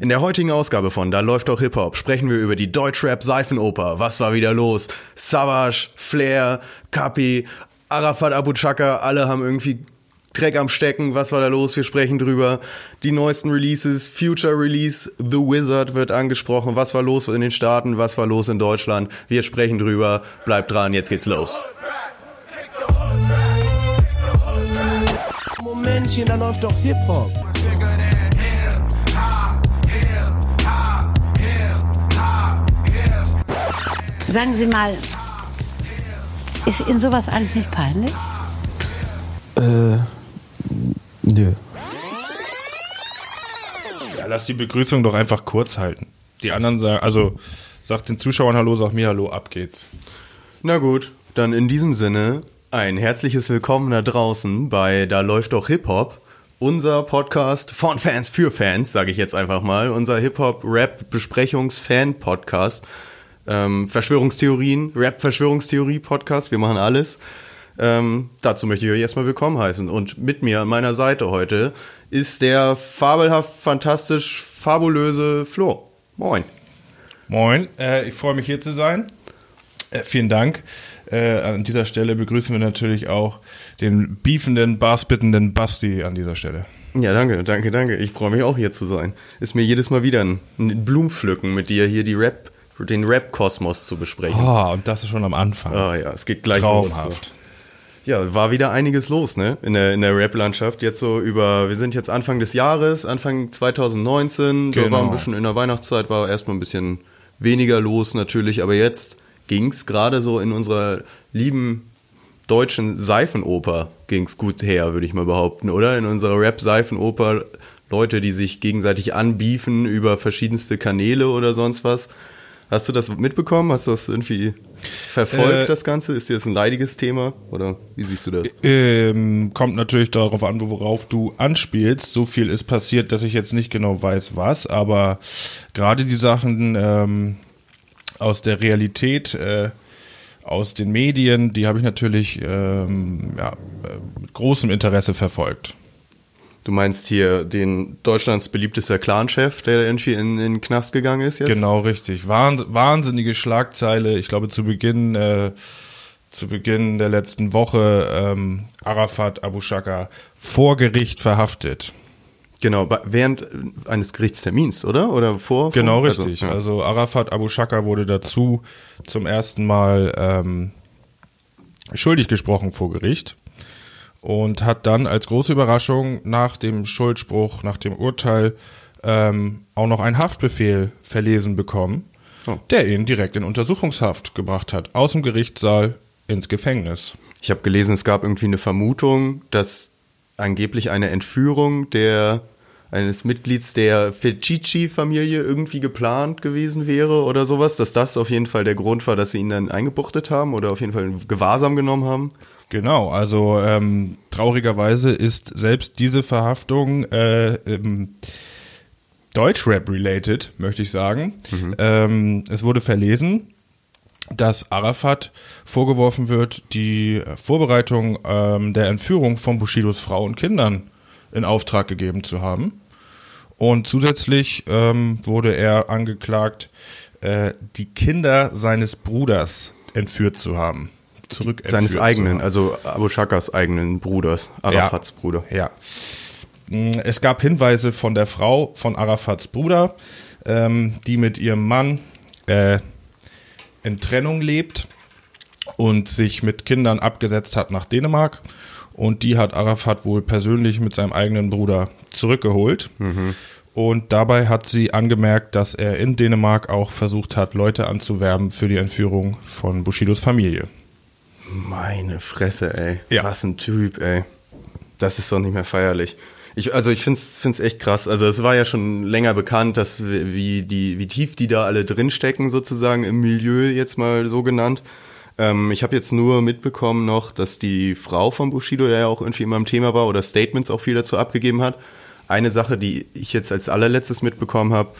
In der heutigen Ausgabe von Da läuft doch Hip-Hop sprechen wir über die Deutschrap-Seifenoper. Was war wieder los? Savage, Flair, Kapi, Arafat Abu Chaka, alle haben irgendwie Dreck am Stecken. Was war da los? Wir sprechen drüber. Die neuesten Releases, Future Release, The Wizard wird angesprochen. Was war los in den Staaten? Was war los in Deutschland? Wir sprechen drüber. Bleibt dran, jetzt geht's los. Momentchen, da läuft doch Hip-Hop. Sagen Sie mal, ist Ihnen sowas eigentlich nicht peinlich? Äh, nö. Ja, lass die Begrüßung doch einfach kurz halten. Die anderen sagen, also sagt den Zuschauern Hallo, sag mir Hallo, ab geht's. Na gut, dann in diesem Sinne ein herzliches Willkommen da draußen bei Da läuft doch Hip-Hop. Unser Podcast von Fans für Fans, sage ich jetzt einfach mal. Unser Hip-Hop-Rap-Besprechungs-Fan-Podcast. Ähm, Verschwörungstheorien, Rap-Verschwörungstheorie-Podcast. Wir machen alles. Ähm, dazu möchte ich euch erstmal willkommen heißen. Und mit mir an meiner Seite heute ist der fabelhaft, fantastisch, fabulöse Flo. Moin. Moin, äh, ich freue mich hier zu sein. Äh, vielen Dank. Äh, an dieser Stelle begrüßen wir natürlich auch den beefenden, bassbittenden Basti an dieser Stelle. Ja, danke, danke, danke. Ich freue mich auch hier zu sein. Ist mir jedes Mal wieder ein, ein Blumenpflücken mit dir hier die Rap, den Rap-Kosmos zu besprechen. Oh, und das ist schon am Anfang. Ah ja, es geht gleich Traumhaft. los. So. Ja, war wieder einiges los, ne? In der, in der Rap-Landschaft. Jetzt so über, wir sind jetzt Anfang des Jahres, Anfang 2019. Da Genau. war ein bisschen in der Weihnachtszeit, war erstmal ein bisschen weniger los natürlich, aber jetzt ging's gerade so in unserer lieben deutschen Seifenoper ging's gut her, würde ich mal behaupten, oder? In unserer Rap-Seifenoper Leute, die sich gegenseitig anbiefen über verschiedenste Kanäle oder sonst was. Hast du das mitbekommen? Hast du das irgendwie verfolgt, Äh, das Ganze? Ist dir das ein leidiges Thema? Oder wie siehst du das? Ähm, kommt natürlich darauf an, worauf du anspielst. So viel ist passiert, dass ich jetzt nicht genau weiß, was, aber gerade die Sachen ähm, aus der Realität, äh, aus den Medien, die habe ich natürlich ähm, ja, äh, mit großem Interesse verfolgt. Du meinst hier den Deutschlands beliebtester Clanchef, der irgendwie in, in den Knast gegangen ist jetzt? Genau, richtig. Wahn, wahnsinnige Schlagzeile. Ich glaube, zu Beginn, äh, zu Beginn der letzten Woche ähm, Arafat Abu Shaka vor Gericht verhaftet. Genau, während äh, eines Gerichtstermins, oder? Oder vor? Genau, vor? richtig. Also, Also, ja. Arafat Abu Shaka wurde dazu zum ersten Mal ähm, schuldig gesprochen vor Gericht und hat dann als große Überraschung nach dem Schuldspruch, nach dem Urteil ähm, auch noch einen Haftbefehl verlesen bekommen, Oh. der ihn direkt in Untersuchungshaft gebracht hat, aus dem Gerichtssaal ins Gefängnis. Ich habe gelesen, es gab irgendwie eine Vermutung, dass angeblich eine Entführung der eines Mitglieds der Fecici-Familie irgendwie geplant gewesen wäre oder sowas, dass das auf jeden Fall der Grund war, dass sie ihn dann eingebuchtet haben oder auf jeden Fall in Gewahrsam genommen haben. Genau, also ähm, traurigerweise ist selbst diese Verhaftung äh, ähm, Deutschrap-related, möchte ich sagen. Ähm, es wurde verlesen, dass Arafat vorgeworfen wird, die Vorbereitung ähm, der Entführung von Bushidos Frau und Kindern in Auftrag gegeben zu haben. Und zusätzlich ähm, wurde er angeklagt, äh, die Kinder seines Bruders entführt zu haben. Zurück Seines eigenen, also Abu Shakas eigenen Bruders, Arafats Bruder. Ja. Mm, Es gab Hinweise von der Frau von Arafats Bruder, ähm, die mit ihrem Mann äh, in Trennung lebt und sich mit Kindern abgesetzt hat nach Dänemark. Und die hat Arafat wohl persönlich mit seinem eigenen Bruder zurückgeholt. Und dabei hat sie angemerkt, dass er in Dänemark auch versucht hat, Leute anzuwerben für die Entführung von Bushidos Familie. Meine Fresse, ey. Ja. Was ein Typ, ey. Das ist doch nicht mehr feierlich. Ich, also ich find's, find's echt krass. Also es war ja schon länger bekannt, dass wie die, wie tief die da alle drinstecken sozusagen im Milieu jetzt mal so genannt. Ähm, ich habe jetzt nur mitbekommen noch, dass die Frau von Bushido, der ja auch irgendwie immer im Thema war oder Statements auch viel dazu abgegeben hat. Eine Sache, die ich jetzt als allerletztes mitbekommen habe,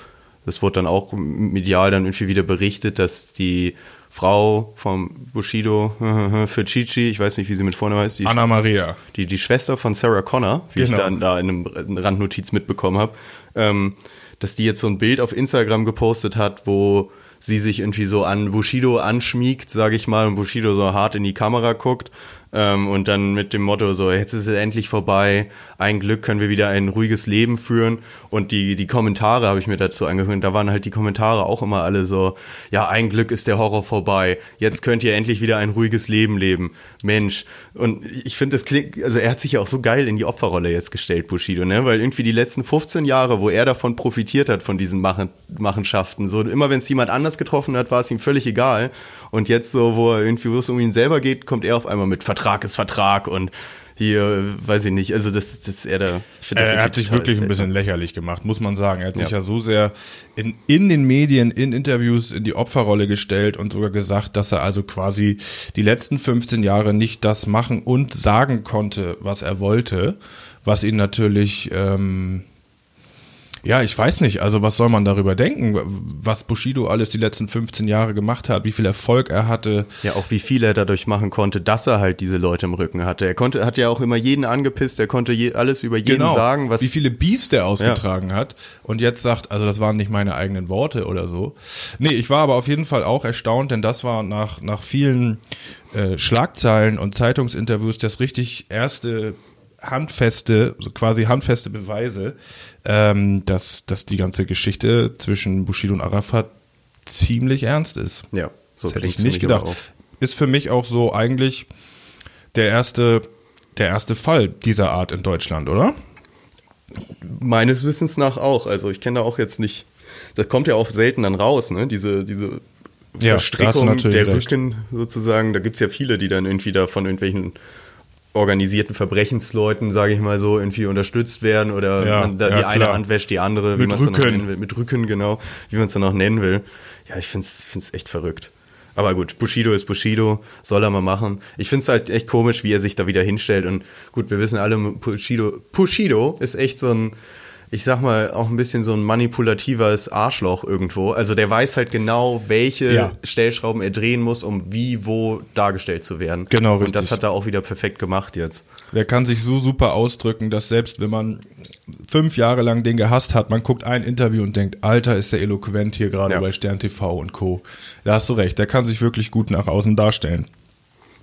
das wurde dann auch medial dann irgendwie wieder berichtet, dass die Frau vom Bushido für Chichi, ich weiß nicht, wie sie mit vorne heißt, die, Anna Maria. die, die Schwester von Sarah Connor, wie ich Genau. dann da in einem Randnotiz mitbekommen habe, ähm, dass die jetzt so ein Bild auf Instagram gepostet hat, wo sie sich irgendwie so an Bushido anschmiegt, sage ich mal, und Bushido so hart in die Kamera guckt ähm, und dann mit dem Motto so, jetzt ist es endlich vorbei, ein Glück können wir wieder ein ruhiges Leben führen. Und die, die Kommentare habe ich mir dazu angehört, da waren halt die Kommentare auch immer alle so, ja, ein Glück ist der Horror vorbei, jetzt könnt ihr endlich wieder ein ruhiges Leben leben, Mensch. Und ich finde, das klingt, also er hat sich ja auch so geil in die Opferrolle jetzt gestellt, Bushido, ne, weil irgendwie die letzten 15 Jahre, wo er davon profitiert hat, von diesen Machen, Machenschaften, so immer wenn es jemand anders getroffen hat, war es ihm völlig egal und jetzt so, wo er irgendwie, wo es um ihn selber geht, kommt er auf einmal mit Vertrag ist Vertrag und hier, weiß ich nicht, also das, das ist er find das er hat sich wirklich ein bisschen lächerlich gemacht, muss man sagen. Er hat sich ja. so sehr in, in den Medien, in Interviews in die Opferrolle gestellt und sogar gesagt, dass er also quasi die letzten 15 Jahre nicht das machen und sagen konnte, was er wollte, was ihn natürlich ähm, ja, ich weiß nicht. Also was soll man darüber denken, was Bushido alles die letzten 15 Jahre gemacht hat, wie viel Erfolg er hatte. Ja, auch wie viel er dadurch machen konnte, dass er halt diese Leute im Rücken hatte. Er konnte, hat ja auch immer jeden angepisst, er konnte je, alles über jeden genau. sagen, was. Wie viele Beefs der ausgetragen ja. hat und jetzt sagt, also das waren nicht meine eigenen Worte oder so. Nee, ich war aber auf jeden Fall auch erstaunt, denn das war nach, nach vielen äh, Schlagzeilen und Zeitungsinterviews das richtig erste handfeste, so quasi handfeste Beweise, ähm, dass, dass die ganze Geschichte zwischen Bushido und Arafat ziemlich ernst ist. Ja, so das hätte ich nicht gedacht. Ist für mich auch so eigentlich der erste, der erste Fall dieser Art in Deutschland, oder? Meines Wissens nach auch. Also ich kenne da auch jetzt nicht. Das kommt ja auch selten dann raus, ne? Diese, diese ja, Verstrickung der recht. Rücken sozusagen. Da gibt's ja viele, die dann irgendwie da von irgendwelchen organisierten Verbrechensleuten, sage ich mal so, irgendwie unterstützt werden oder Ja, man da ja, die eine. Hand wäscht die andere, Mit wie man es dann auch Rücken. nennen will. Mit Rücken, genau, wie man es dann auch nennen will. Ja, ich find's find's echt verrückt. Aber gut, Bushido ist Bushido, soll er mal machen. Ich find's halt echt komisch, wie er sich da wieder hinstellt. Und gut, wir wissen alle, Bushido, Bushido ist echt so ein, ich sag mal, auch ein bisschen so ein manipulatives Arschloch irgendwo. Also der weiß halt genau, welche Ja. Stellschrauben er drehen muss, um wie wo dargestellt zu werden. Genau, Und richtig. das hat er auch wieder perfekt gemacht jetzt. Der kann sich so super ausdrücken, dass selbst wenn man fünf Jahre lang den gehasst hat, man guckt ein Interview und denkt, Alter, ist der eloquent hier gerade Ja. bei Stern TV und Co. Da hast du recht, der kann sich wirklich gut nach außen darstellen.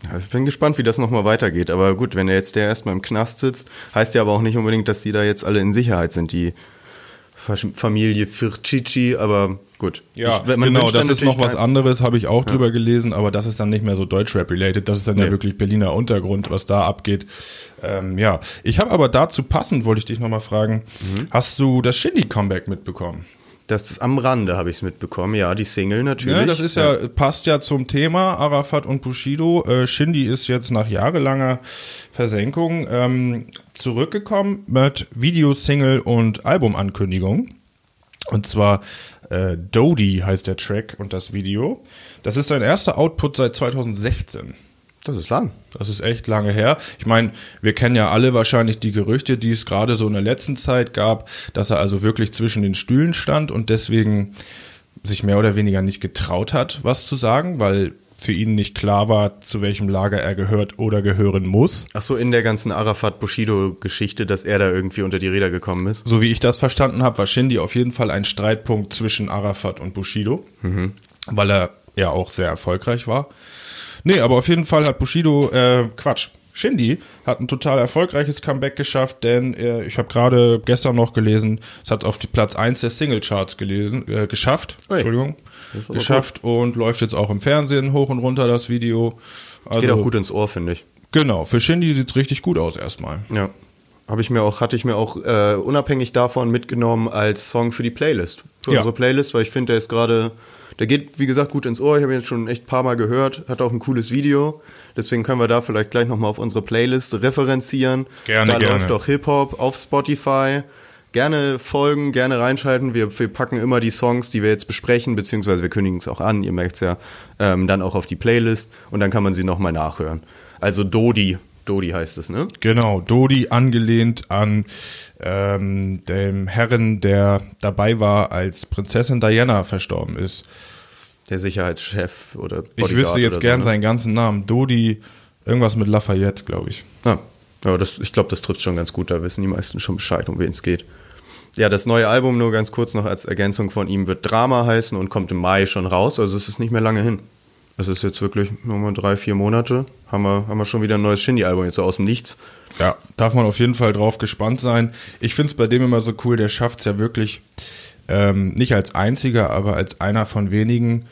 Ja, ich bin gespannt, wie das nochmal weitergeht. Aber gut, wenn er jetzt der erstmal im Knast sitzt, heißt ja aber auch nicht unbedingt, dass die da jetzt alle in Sicherheit sind, die Familie Fircici, aber gut. Ja, Ich- genau, das ist noch was anderes, habe ich auch drüber gelesen, aber das ist dann nicht mehr so Deutschrap-related, das ist dann ja Nee. wirklich Berliner Untergrund, was da abgeht. Ähm, ja, ich habe aber dazu passend, wollte ich dich nochmal fragen, Mhm. hast du das Shindy-Comeback mitbekommen? Das ist am Rande, habe ich es mitbekommen. Ja, die Single natürlich. Ja, das ist ja, passt ja zum Thema Arafat und Bushido. Äh, Shindy ist jetzt nach jahrelanger Versenkung ähm, zurückgekommen mit Videosingle und Albumankündigung. Und zwar äh, Dodie heißt der Track und das Video. Das ist sein erster Output seit 2016. Das ist lang. Das ist echt lange her. Ich meine, wir kennen ja alle wahrscheinlich die Gerüchte, die es gerade so in der letzten Zeit gab, dass er also wirklich zwischen den Stühlen stand und deswegen sich mehr oder weniger nicht getraut hat, was zu sagen, weil für ihn nicht klar war, zu welchem Lager er gehört oder gehören muss. Ach so, in der ganzen Arafat-Bushido-Geschichte, dass er da irgendwie unter die Räder gekommen ist. So wie ich das verstanden habe, war Shindy auf jeden Fall ein Streitpunkt zwischen Arafat und Bushido, weil er ja auch sehr erfolgreich war. Nee, aber auf jeden Fall hat Bushido, äh, Quatsch, Shindy hat ein total erfolgreiches Comeback geschafft, denn äh, ich habe gerade gestern noch gelesen, es hat auf die Platz 1 der Singlecharts gelesen, äh, geschafft, Ui. Entschuldigung, geschafft und läuft jetzt auch im Fernsehen hoch und runter das Video. Also, Geht auch gut ins Ohr, finde ich. Genau, für Shindy sieht's richtig gut aus erstmal. Ja. Habe ich mir auch, hatte ich mir auch äh, unabhängig davon mitgenommen als Song für die Playlist. Für Ja. unsere Playlist, weil ich finde, der ist gerade, der geht, wie gesagt, gut ins Ohr. Ich habe ihn jetzt schon echt ein paar Mal gehört, hat auch ein cooles Video. Deswegen können wir da vielleicht gleich nochmal auf unsere Playlist referenzieren. Gerne, da gerne. läuft auch Hip-Hop auf Spotify. Gerne folgen, gerne reinschalten. Wir, wir packen immer die Songs, die wir jetzt besprechen, beziehungsweise wir kündigen es auch an, ihr merkt es ja, ähm, dann auch auf die Playlist und dann kann man sie nochmal nachhören. Also Dodi, Dodi heißt es, ne? Genau, Dodi angelehnt an ähm, dem Herren, der dabei war, als Prinzessin Diana verstorben ist. Der Sicherheitschef oder Ich Bodyguard wüsste jetzt gern so, ne? seinen ganzen Namen. Dodi, irgendwas mit Lafayette, glaube ich. Ah, aber das, ich glaube, das trifft schon ganz gut. Da wissen die meisten schon Bescheid, um wen es geht. ja, das neue Album nur ganz kurz noch als Ergänzung von ihm wird Drama heißen und kommt im Mai schon raus. Also es ist nicht mehr lange hin. Es ist jetzt wirklich nochmal drei, vier Monate. Haben wir, haben wir schon wieder ein neues Shindy-Album jetzt aus dem Nichts. Ja, darf man auf jeden Fall drauf gespannt sein. Ich finde es bei dem immer so cool, der schafft es ja wirklich ähm, nicht als einziger, aber als einer von wenigen,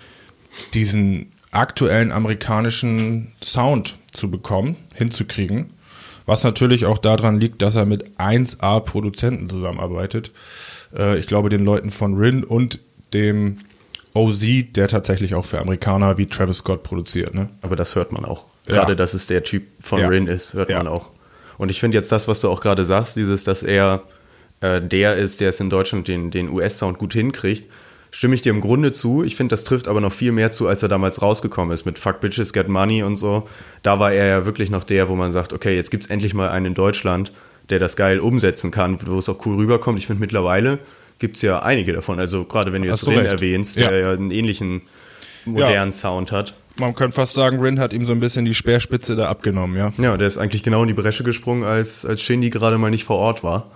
diesen aktuellen amerikanischen Sound zu bekommen, hinzukriegen. Was natürlich auch daran liegt, dass er mit 1A Produzenten zusammenarbeitet. Äh, ich glaube, den Leuten von Rin und dem OZ, der tatsächlich auch für Amerikaner wie Travis Scott produziert. Ne? Aber das hört man auch. Ja. Gerade, dass es der Typ von Ja. Rin ist, hört Ja. man auch. Und ich finde jetzt das, was du auch gerade sagst, dieses, dass er äh, der ist, der es in Deutschland den, den US-Sound gut hinkriegt, stimme ich dir im Grunde zu. Ich finde, das trifft aber noch viel mehr zu, als er damals rausgekommen ist mit Fuck Bitches, Get Money und so. Da war er ja wirklich noch der, wo man sagt, okay, jetzt gibt's endlich mal einen in Deutschland, der das geil umsetzen kann, wo es auch cool rüberkommt. Ich finde, mittlerweile gibt's ja einige davon. Also gerade wenn du jetzt Rin recht. erwähnst, Ja. der ja einen ähnlichen modernen Sound hat. Man könnte fast sagen, Rin hat ihm so ein bisschen die Speerspitze da abgenommen, ja. Ja, der ist eigentlich genau in die Bresche gesprungen, als, als Shindy gerade mal nicht vor Ort war.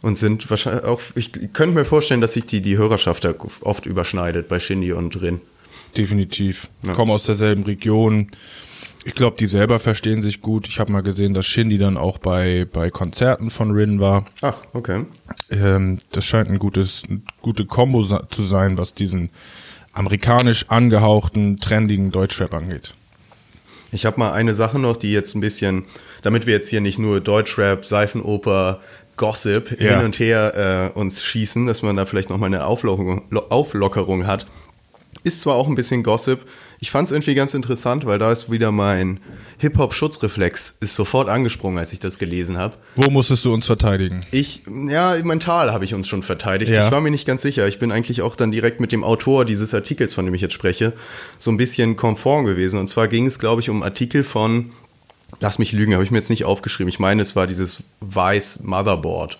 Und sind wahrscheinlich auch, ich könnte mir vorstellen, dass sich die, die Hörerschaft da oft überschneidet bei Shindy und Rin. Definitiv. Ja. Kommen aus derselben Region. Ich glaube, die selber verstehen sich gut. Ich habe mal gesehen, dass Shindy dann auch bei, bei Konzerten von Rin war. Ach, okay. Ähm, das scheint ein gutes, eine gute Kombo zu sein, was diesen amerikanisch angehauchten, trendigen Deutschrap angeht. Ich habe mal eine Sache noch, die jetzt ein bisschen, damit wir jetzt hier nicht nur Deutschrap, Seifenoper, Gossip Ja. hin und her äh, uns schießen, dass man da vielleicht nochmal eine Auflockerung, Lo- Auflockerung hat. Ist zwar auch ein bisschen Gossip, ich fand es irgendwie ganz interessant, weil da ist wieder mein Hip-Hop-Schutzreflex ist sofort angesprungen, als ich das gelesen habe. Wo musstest du uns verteidigen? Ich, ja, mental habe ich uns schon verteidigt. Ja. Ich war mir nicht ganz sicher. Ich bin eigentlich auch dann direkt mit dem Autor dieses Artikels, von dem ich jetzt spreche, so ein bisschen konform gewesen. Und zwar ging es, glaube ich, um Artikel von, lass mich lügen, habe ich mir jetzt nicht aufgeschrieben. Ich meine, es war dieses Weiß Motherboard.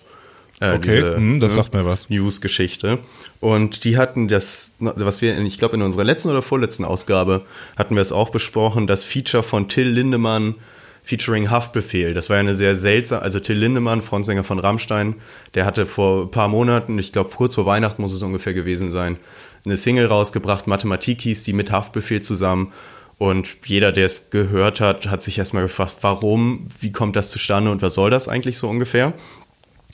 Äh, Okay, hm, das sagt mir was. News-Geschichte. Und die hatten das, was wir, in- ich glaube, in unserer letzten oder vorletzten Ausgabe hatten wir es auch besprochen, das Feature von Till Lindemann featuring Haftbefehl. Das war ja eine sehr seltsame, also Till Lindemann, Frontsänger von Rammstein, der hatte vor ein paar Monaten, ich glaube kurz vor Weihnachten muss es ungefähr gewesen sein, eine Single rausgebracht, Mathematik hieß die mit Haftbefehl zusammen. Und jeder, der es gehört hat, hat sich erstmal gefragt, warum, wie kommt das zustande und was soll das eigentlich so ungefähr?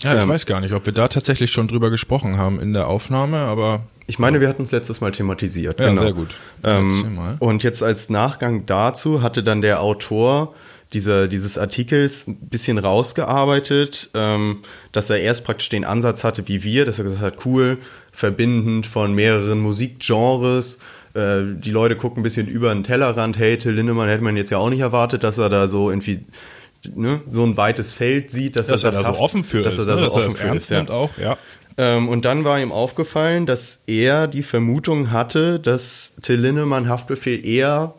Ja, ich Ähm, weiß gar nicht, ob wir da tatsächlich schon drüber gesprochen haben in der Aufnahme, aber Ich meine, wir hatten es letztes Mal thematisiert. Ja, sehr gut. Ähm, mal. und jetzt als Nachgang dazu hatte dann der Autor dieser, dieses Artikels ein bisschen rausgearbeitet, ähm, dass er erst praktisch den Ansatz hatte wie wir, dass er gesagt hat, cool, verbindend von mehreren Musikgenres. Äh, die Leute gucken ein bisschen über den Tellerrand. Hey, Till Lindemann hätte man jetzt ja auch nicht erwartet, dass er da so irgendwie ne, so ein weites Feld sieht, dass, dass er das da so haft- offen für dass ist, er da ne? so dass er offen das für ernst ist. Ja. auch, ja. Ähm, und dann war ihm aufgefallen, dass er die Vermutung hatte, dass Till Lindemann Haftbefehl eher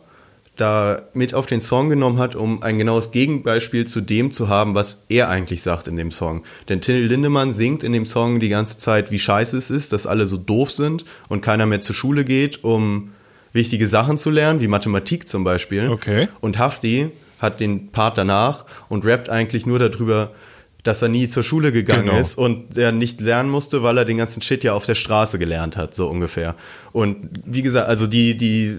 da mit auf den Song genommen hat, um ein genaues Gegenbeispiel zu dem zu haben, was er eigentlich sagt in dem Song. Denn Till Lindemann singt in dem Song die ganze Zeit, wie scheiße es ist, dass alle so doof sind und keiner mehr zur Schule geht, um wichtige Sachen zu lernen, wie Mathematik zum Beispiel. Okay. Und Hafti hat den Part danach und rappt eigentlich nur darüber, dass er nie zur Schule gegangen Genau. ist und er nicht lernen musste, weil er den ganzen Shit ja auf der Straße gelernt hat, so ungefähr. Und wie gesagt, also die, die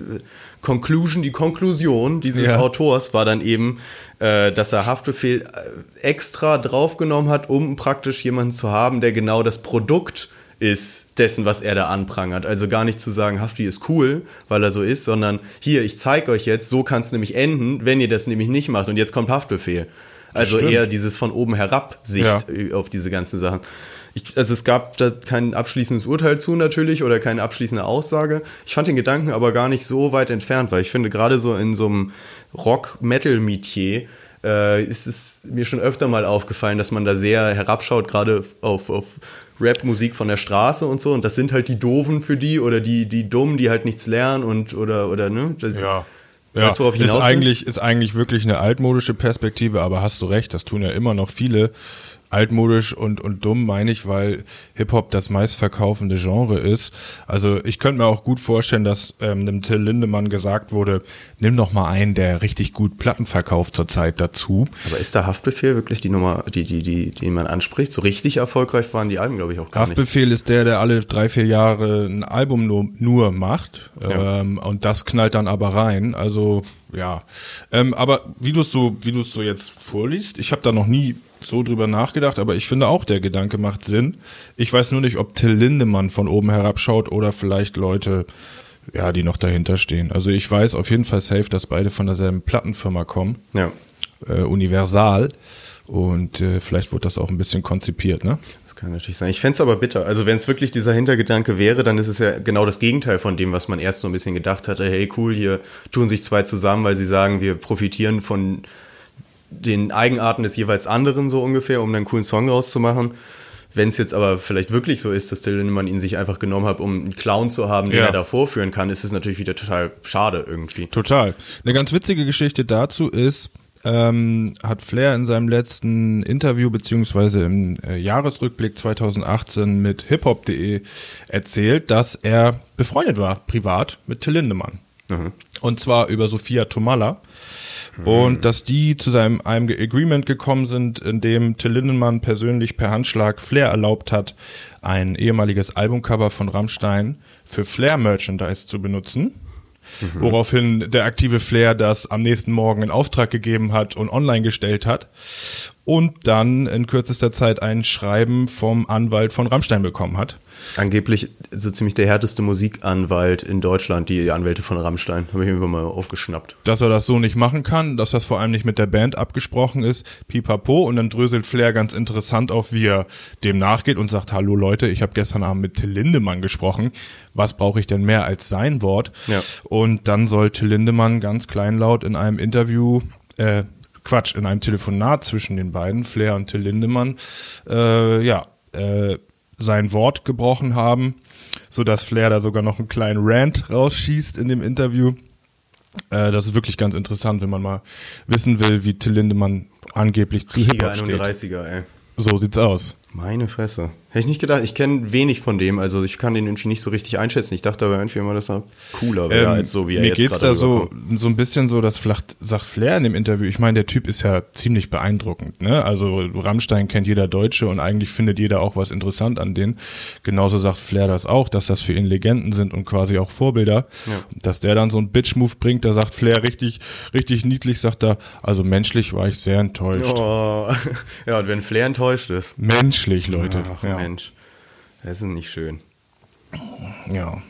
Conclusion, die Konklusion dieses Ja. Autors war dann eben, äh, dass er Haftbefehl äh, extra draufgenommen hat, um praktisch jemanden zu haben, der genau das Produkt ist dessen, was er da anprangert. Also gar nicht zu sagen, Hafti ist cool, weil er so ist, sondern hier, ich zeige euch jetzt, so kann es nämlich enden, wenn ihr das nämlich nicht macht. Und jetzt kommt Haftbefehl. Also eher dieses von oben herab Sicht äh, auf diese ganzen Sachen. Ich, also es gab da kein abschließendes Urteil zu natürlich oder keine abschließende Aussage. Ich fand den Gedanken aber gar nicht so weit entfernt, weil ich finde gerade so in so einem Rock-Metal-Metier äh, ist es mir schon öfter mal aufgefallen, dass man da sehr herabschaut, gerade auf, auf Rap-Musik von der Straße und so. Und das sind halt die Doofen für die oder die, die Dummen, die halt nichts lernen und oder, oder ne? Das, Ja. Weißt worauf ich ist will? eigentlich, ist eigentlich wirklich eine altmodische Perspektive, aber hast du recht, das tun ja immer noch viele altmodisch und, und dumm meine ich, weil Hip-Hop das meistverkaufende Genre ist. Also ich könnte mir auch gut vorstellen, dass ähm, dem Till Lindemann gesagt wurde, nimm doch mal einen, der richtig gut Platten verkauft zurzeit dazu. Aber ist der Haftbefehl wirklich die Nummer, die, die, die, die man anspricht? So richtig erfolgreich waren die Alben, glaube ich, auch gar nicht. Haftbefehl ist der, der alle drei, vier Jahre ein Album nur, nur macht. Ja. Ähm, und das knallt dann aber rein. Also ja. Ähm, aber wie du es so, wie du es so jetzt vorliest, ich habe da noch nie so drüber nachgedacht, aber ich finde auch, der Gedanke macht Sinn. Ich weiß nur nicht, ob Till Lindemann von oben herabschaut oder vielleicht Leute, ja, die noch dahinter stehen. Also ich weiß auf jeden Fall safe, dass beide von derselben Plattenfirma kommen, Ja. äh, Universal. Und äh, vielleicht wird das auch ein bisschen konzipiert, ne? Das kann natürlich sein. Ich fänd's aber bitter. Also wenn es wirklich dieser Hintergedanke wäre, dann ist es ja genau das Gegenteil von dem, was man erst so ein bisschen gedacht hatte. Hey, cool, hier tun sich zwei zusammen, weil sie sagen, wir profitieren von den Eigenarten des jeweils anderen so ungefähr, um einen coolen Song rauszumachen. Wenn es jetzt aber vielleicht wirklich so ist, dass Till Lindemann ihn sich einfach genommen hat, um einen Clown zu haben, den Ja. er da vorführen kann, ist es natürlich wieder total schade irgendwie. Total. Eine ganz witzige Geschichte dazu ist, ähm, hat Flair in seinem letzten Interview beziehungsweise im äh, Jahresrückblick 2018 mit hiphop.de erzählt, dass er befreundet war, privat, mit Till Lindemann. Und zwar über Sophia Tomalla. Und dass die zu seinem einem Agreement gekommen sind, in dem Till Lindemann persönlich per Handschlag Flair erlaubt hat, ein ehemaliges Albumcover von Rammstein für Flair Merchandise zu benutzen. Woraufhin der aktive Flair das am nächsten Morgen in Auftrag gegeben hat und online gestellt hat. Und dann in kürzester Zeit ein Schreiben vom Anwalt von Rammstein bekommen hat. Angeblich so ziemlich der härteste Musikanwalt in Deutschland, die Anwälte von Rammstein. Habe ich irgendwann mal aufgeschnappt. dass er das so nicht machen kann, dass das vor allem nicht mit der Band abgesprochen ist, pipapo, und dann dröselt Flair ganz interessant auf, wie er dem nachgeht und sagt, hallo Leute, ich habe gestern Abend mit Till Lindemann gesprochen, was brauche ich denn mehr als sein Wort? Ja. Und dann soll Till Lindemann ganz kleinlaut in einem Interview, äh, Quatsch, in einem Telefonat zwischen den beiden, Flair und Till Lindemann, äh, ja, äh, sein Wort gebrochen haben, so dass Flair da sogar noch einen kleinen Rant rausschießt in dem Interview. Äh, das ist wirklich ganz interessant, wenn man mal wissen will, wie Till Lindemann angeblich zu Hip-Hop steht. 31er, ey. So sieht's aus. Meine Fresse. Hätte ich nicht gedacht. Ich kenne wenig von dem, also ich kann den irgendwie nicht so richtig einschätzen. Ich dachte aber irgendwie immer, dass er cooler wäre, Ähm, als so wie er mir jetzt geht's gerade da so, rüberkommt. so ein bisschen so, dass vielleicht sagt Flair in dem Interview, ich meine, der Typ ist ja ziemlich beeindruckend, ne? Also Rammstein kennt jeder Deutsche und eigentlich findet jeder auch was interessant an denen. Genauso sagt Flair das auch, dass das für ihn Legenden sind und quasi auch Vorbilder. Dass der dann so einen Bitch-Move bringt, da sagt Flair richtig, richtig niedlich, sagt er, also menschlich war ich sehr enttäuscht. Oh. Ja, und wenn Flair enttäuscht ist. Menschlich, Leute. Ach ja. Mensch. Das ist nicht schön. Ja.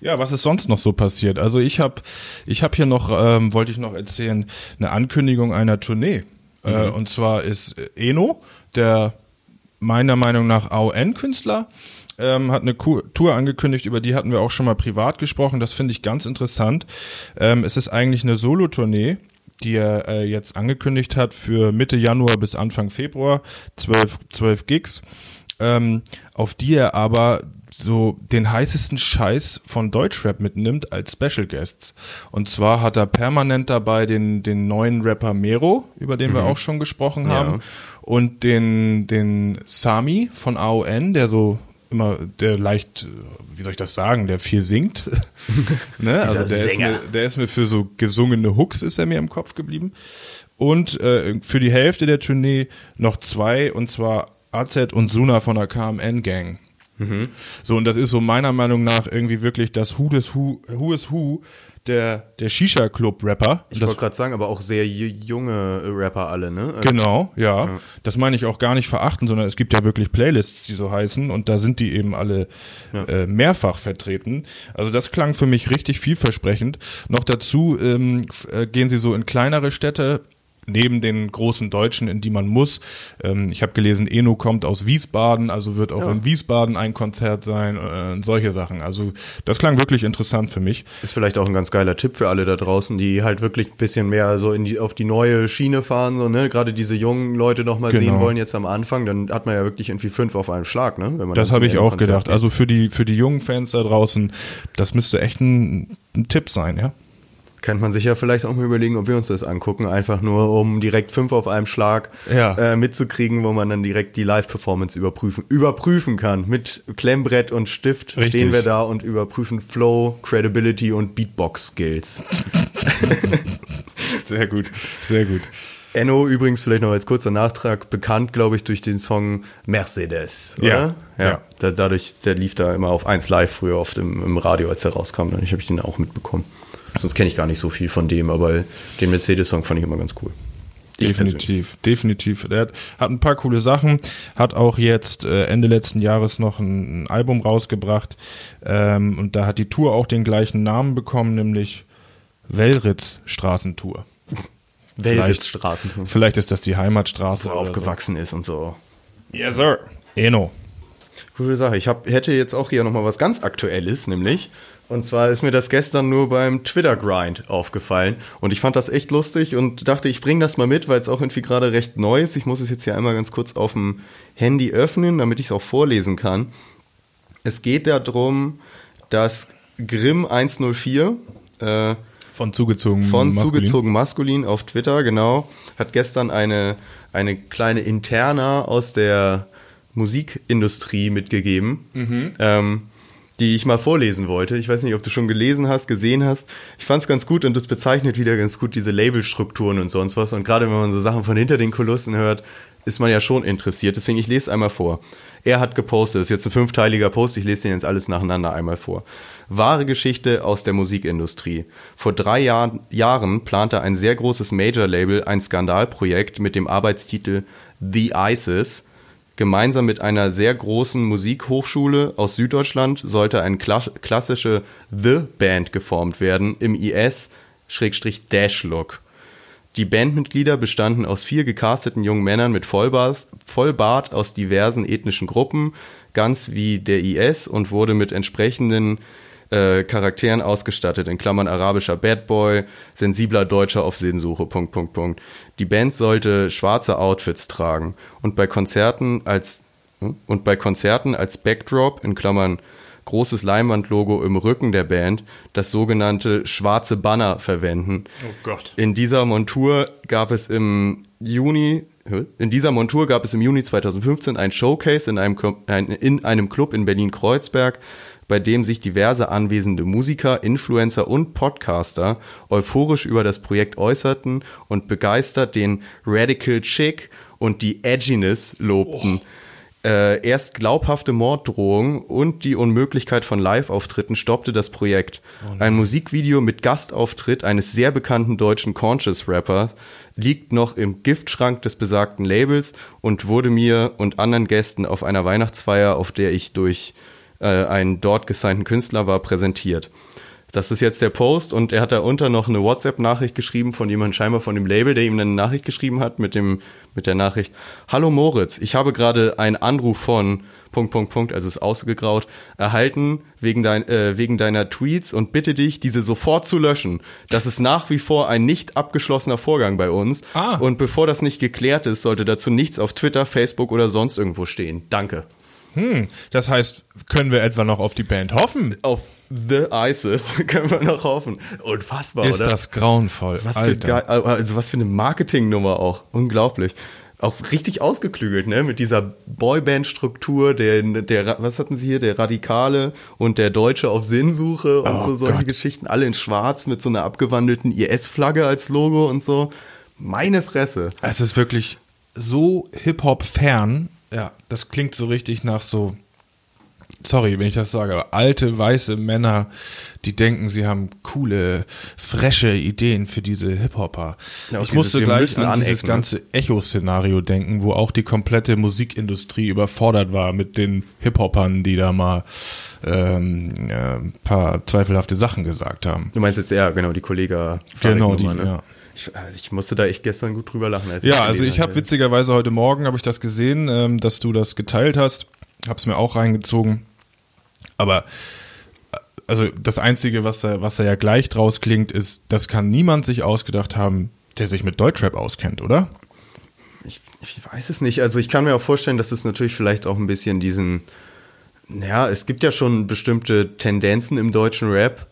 Ja, was ist sonst noch so passiert? Also ich habe ich hab hier noch, ähm, wollte ich noch erzählen, eine Ankündigung einer Tournee. Äh, und zwar ist Eno, der meiner Meinung nach AON-Künstler, ähm, hat eine Tour angekündigt, über die hatten wir auch schon mal privat gesprochen. Das finde ich ganz interessant. Ähm, es ist eigentlich eine Solo-Tournee, die er äh, jetzt angekündigt hat für Mitte Januar bis Anfang Februar. Zwölf, zwölf Gigs ähm, auf die er aber so den heißesten Scheiß von Deutschrap mitnimmt als Special Guests. Und zwar hat er permanent dabei den, den neuen Rapper Mero, über den wir auch schon gesprochen haben, und den, den Sami von AON, der so immer, der leicht, wie soll ich das sagen, der viel singt. ne? Also der ist, mir, der ist mir für so gesungene Hooks ist er mir im Kopf geblieben. Und äh, für die Hälfte der Tournee noch zwei, und zwar AZ und Suna von der KMN Gang. So, und das ist so meiner Meinung nach irgendwie wirklich das Who des Who, Who is Who der, der Shisha-Club-Rapper. Ich wollte gerade sagen, aber auch sehr ju- junge Rapper alle, ne? Also, Genau, ja. Das meine ich auch gar nicht verachten, sondern es gibt ja wirklich Playlists, die so heißen und da sind die eben alle äh, mehrfach vertreten. Also das klang für mich richtig vielversprechend. Noch dazu ähm, äh, gehen sie so in kleinere Städte. Neben den großen Deutschen, in die man muss. Ähm, ich habe gelesen, Eno kommt aus Wiesbaden, also wird auch in Wiesbaden ein Konzert sein, äh, solche Sachen. Also das klang wirklich interessant für mich. Ist vielleicht auch ein ganz geiler Tipp für alle da draußen, die halt wirklich ein bisschen mehr so in die, auf die neue Schiene fahren, so, ne? Gerade diese jungen Leute noch mal Genau. sehen wollen jetzt am Anfang, dann hat man ja wirklich irgendwie fünf auf einen Schlag, ne? Das habe ich auch Konzert gedacht. geht. Also für die, für die jungen Fans da draußen, das müsste echt ein, ein Tipp sein, ja. Kann man sich ja vielleicht auch mal überlegen, ob wir uns das angucken, einfach nur um direkt fünf auf einem Schlag Ja. äh, mitzukriegen, wo man dann direkt die Live-Performance überprüfen, überprüfen kann. Mit Klemmbrett und Stift Richtig. stehen wir da und überprüfen Flow, Credibility und Beatbox-Skills. Sehr gut, sehr gut. Enno übrigens vielleicht noch als kurzer Nachtrag, bekannt, glaube ich, durch den Song Mercedes, oder? Ja, ja. Da, dadurch, der lief da immer auf 1 Live früher oft im, im Radio, als er rauskam. Dann habe ich den auch mitbekommen. Sonst kenne ich gar nicht so viel von dem, aber den Mercedes-Song fand ich immer ganz cool. Definitiv, definitiv. Der hat, hat ein paar coole Sachen, hat auch jetzt äh, Ende letzten Jahres noch ein, ein Album rausgebracht ähm, und da hat die Tour auch den gleichen Namen bekommen, nämlich Wellritz Straßentour. Weltstraßen, Vielleicht ist das die Heimatstraße. so oder aufgewachsen ist und so. So. Yes, sir. Eno. Coole Sache. Ich hab, hätte jetzt auch hier nochmal was ganz Aktuelles, nämlich. Und zwar ist mir das gestern nur beim Twitter-Grind aufgefallen. Und ich fand das echt lustig und dachte, ich bringe das mal mit, weil es auch irgendwie gerade recht neu ist. Ich muss es jetzt hier einmal ganz kurz auf dem Handy öffnen, damit ich es auch vorlesen kann. Es geht darum, dass Grimm 104 äh, Von zugezogen. von maskulin. zugezogen maskulin auf Twitter, genau, hat gestern eine, eine kleine Interna aus der Musikindustrie mitgegeben, ähm, die ich mal vorlesen wollte. Ich weiß nicht, ob du schon gelesen hast, gesehen hast. Ich fand es ganz gut und das bezeichnet wieder ganz gut diese Labelstrukturen und sonst was. Und gerade wenn man so Sachen von hinter den Kulissen hört, ist man ja schon interessiert. Deswegen, ich lese einmal vor. Er hat gepostet, das ist jetzt ein fünfteiliger Post, ich lese den jetzt alles nacheinander einmal vor. Wahre Geschichte aus der Musikindustrie. Vor drei Jahr, Jahren plante ein sehr großes Major-Label ein Skandalprojekt mit dem Arbeitstitel The ISIS. Gemeinsam mit einer sehr großen Musikhochschule aus Süddeutschland sollte eine kla klassische The-Band geformt werden im IS-Dash-Look. Die Bandmitglieder bestanden aus vier gecasteten jungen Männern mit Vollbart, Vollbart aus diversen ethnischen Gruppen, ganz wie der IS und wurde mit entsprechenden äh, Charakteren ausgestattet, in Klammern arabischer Bad Boy, sensibler Deutscher auf Sinnsuche, Punkt, Punkt, Punkt. Die Band sollte schwarze Outfits tragen und bei Konzerten als hm? und bei Konzerten als Backdrop, in Klammern großes Leinwandlogo im Rücken der Band, das sogenannte schwarze Banner verwenden. Oh Gott. In dieser Montur gab es im Juni, in dieser Montur gab es im Juni 2015 ein Showcase in einem, in einem Club in Berlin-Kreuzberg, bei dem sich diverse anwesende Musiker, Influencer und Podcaster euphorisch über das Projekt äußerten und begeistert den Radical Chick und die Edginess lobten. Äh, erst glaubhafte Morddrohungen und die Unmöglichkeit von Live-Auftritten stoppte das Projekt. Ein Musikvideo mit Gastauftritt eines sehr bekannten deutschen Conscious-Rappers liegt noch im Giftschrank des besagten Labels und wurde mir und anderen Gästen auf einer Weihnachtsfeier, auf der ich durch äh, einen dort gesignten Künstler war, präsentiert. Das ist jetzt der Post und er hat darunter noch eine WhatsApp-Nachricht geschrieben von jemandem scheinbar von dem Label, der ihm eine Nachricht geschrieben hat mit dem mit der Nachricht: Hallo Moritz, ich habe gerade einen Anruf von Punkt Punkt Punkt, also ist ausgegraut, erhalten wegen dein, äh, wegen deiner Tweets und bitte dich, diese sofort zu löschen. Das ist nach wie vor ein nicht abgeschlossener Vorgang bei uns Ah. und bevor das nicht geklärt ist, sollte dazu nichts auf Twitter, Facebook oder sonst irgendwo stehen. Danke. Hm, das heißt, können wir etwa noch auf die Band hoffen? Auf The ISIS können wir noch hoffen. Unfassbar, Ist oder? das grauenvoll. Was für, Alter. geil, also was für eine Marketingnummer auch. Unglaublich. Auch richtig ausgeklügelt, ne? Mit dieser Boyband-Struktur, der, der, was hatten sie hier? Der Radikale und der Deutsche auf Sinnsuche und Oh so solche Gott. Geschichten. Alle in schwarz mit so einer abgewandelten IS-Flagge als Logo und so. Meine Fresse. Es ist wirklich so Hip-Hop-fern. Ja, das klingt so richtig nach so, sorry, wenn ich das sage, aber alte weiße Männer, die denken, sie haben coole, frische Ideen für diese Hip-Hopper. Ja, ich dieses, musste gleich an dieses anecken, ne? ganze Echo-Szenario denken, wo auch die komplette Musikindustrie überfordert war mit den Hip-Hoppern, die da mal ähm, ja, ein paar zweifelhafte Sachen gesagt haben. Du meinst jetzt, ja, genau, die Kollege. Genau, die, ne? ja. Ich, also ich musste da echt gestern gut drüber lachen. Als Ja, das also ich habe witzigerweise heute Morgen habe ich das gesehen, ähm, dass du das geteilt hast, hab's mir auch reingezogen. Aber äh, also das einzige, was da, was da ja gleich draus klingt, ist, das kann niemand sich ausgedacht haben, der sich mit Deutschrap auskennt, oder? Ich, ich weiß es nicht. Also ich kann mir auch vorstellen, dass es natürlich vielleicht auch ein bisschen diesen, ja, es gibt ja schon bestimmte Tendenzen im deutschen Rap,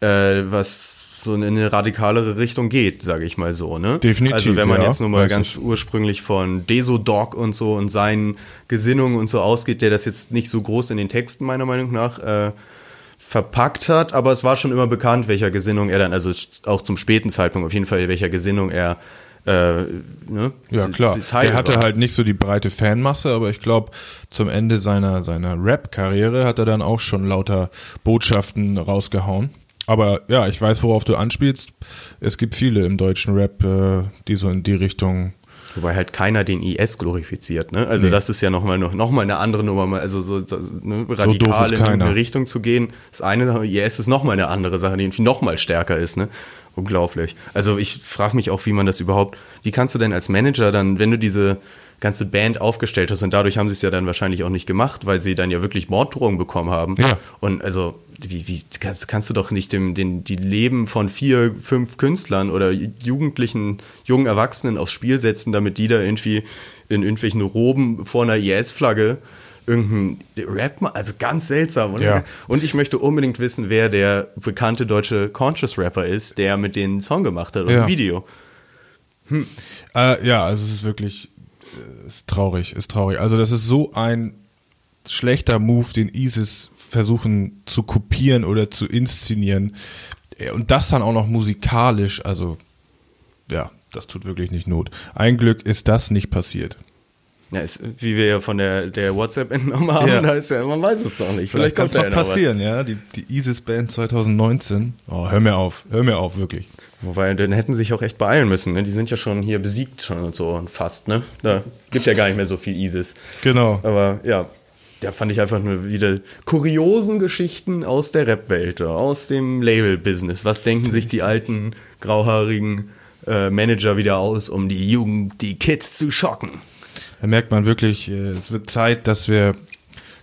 äh, was so in eine radikalere Richtung geht, sage ich mal so, ne? Definitiv, Also wenn man ja, jetzt nur mal ganz ich. ursprünglich von Desodog und so und seinen Gesinnungen und so ausgeht, der das jetzt nicht so groß in den Texten meiner Meinung nach äh, verpackt hat, aber es war schon immer bekannt, welcher Gesinnung er dann, also auch zum späten Zeitpunkt auf jeden Fall, welcher Gesinnung er äh, ne, Ja, klar. sie Teil Der hatte war. halt nicht so die breite Fanmasse, aber ich glaube, zum Ende seiner, seiner Rap-Karriere hat er dann auch schon lauter Botschaften rausgehauen. Aber ja, ich weiß, worauf du anspielst. Es gibt viele im deutschen Rap, äh, die so in die Richtung. Wobei halt keiner den IS glorifiziert, ne? Also Nee. das ist ja nochmal noch, noch mal eine andere Nummer, mal- also so, so ne, radikal ist in eine Richtung zu gehen. Das eine IS ist nochmal eine andere Sache, die nochmal stärker ist, ne? Unglaublich. Also ich frage mich auch, wie man das überhaupt, wie kannst du denn als Manager dann, wenn du diese ganze Band aufgestellt hast und dadurch haben sie es ja dann wahrscheinlich auch nicht gemacht, weil sie dann ja wirklich Morddrohungen bekommen haben. Ja. Und also, wie, wie kannst, kannst du doch nicht dem, den, die Leben von vier, fünf Künstlern oder Jugendlichen, jungen Erwachsenen aufs Spiel setzen, damit die da irgendwie in irgendwelchen Roben vor einer IS-Flagge irgendein Rap machen? Also ganz seltsam, oder? Ja. Und ich möchte unbedingt wissen, wer der bekannte deutsche Conscious-Rapper ist, der mit den Song gemacht hat und Ja. ein Video. Äh, ja, also es ist wirklich äh, ist traurig, ist traurig. Also das ist so ein schlechter Move, den ISIS versuchen zu kopieren oder zu inszenieren. Äh, Und das dann auch noch musikalisch, also ja, das tut wirklich nicht Not. Ein Glück ist das nicht passiert. Ja, ist, wie wir ja von der, der WhatsApp entnommen haben, Ja. da ist ja, man weiß es doch nicht. Vielleicht kann es noch noch was. passieren, ja. Die, die ISIS-Band 2019. Oh, hör mir auf, hör mir auf, wirklich. Wobei, dann hätten sie sich auch echt beeilen müssen. Ne? Die sind ja schon hier besiegt schon und so und fast, ne? Da gibt ja gar nicht mehr so viel ISIS. Genau. Aber ja, da fand ich einfach nur wieder kuriosen Geschichten aus der Rap-Welt, aus dem Label-Business. Was denken sich die alten, grauhaarigen äh, Manager wieder aus, um die Jugend, die Kids zu schocken? Da merkt man wirklich, äh, es wird Zeit, dass wir,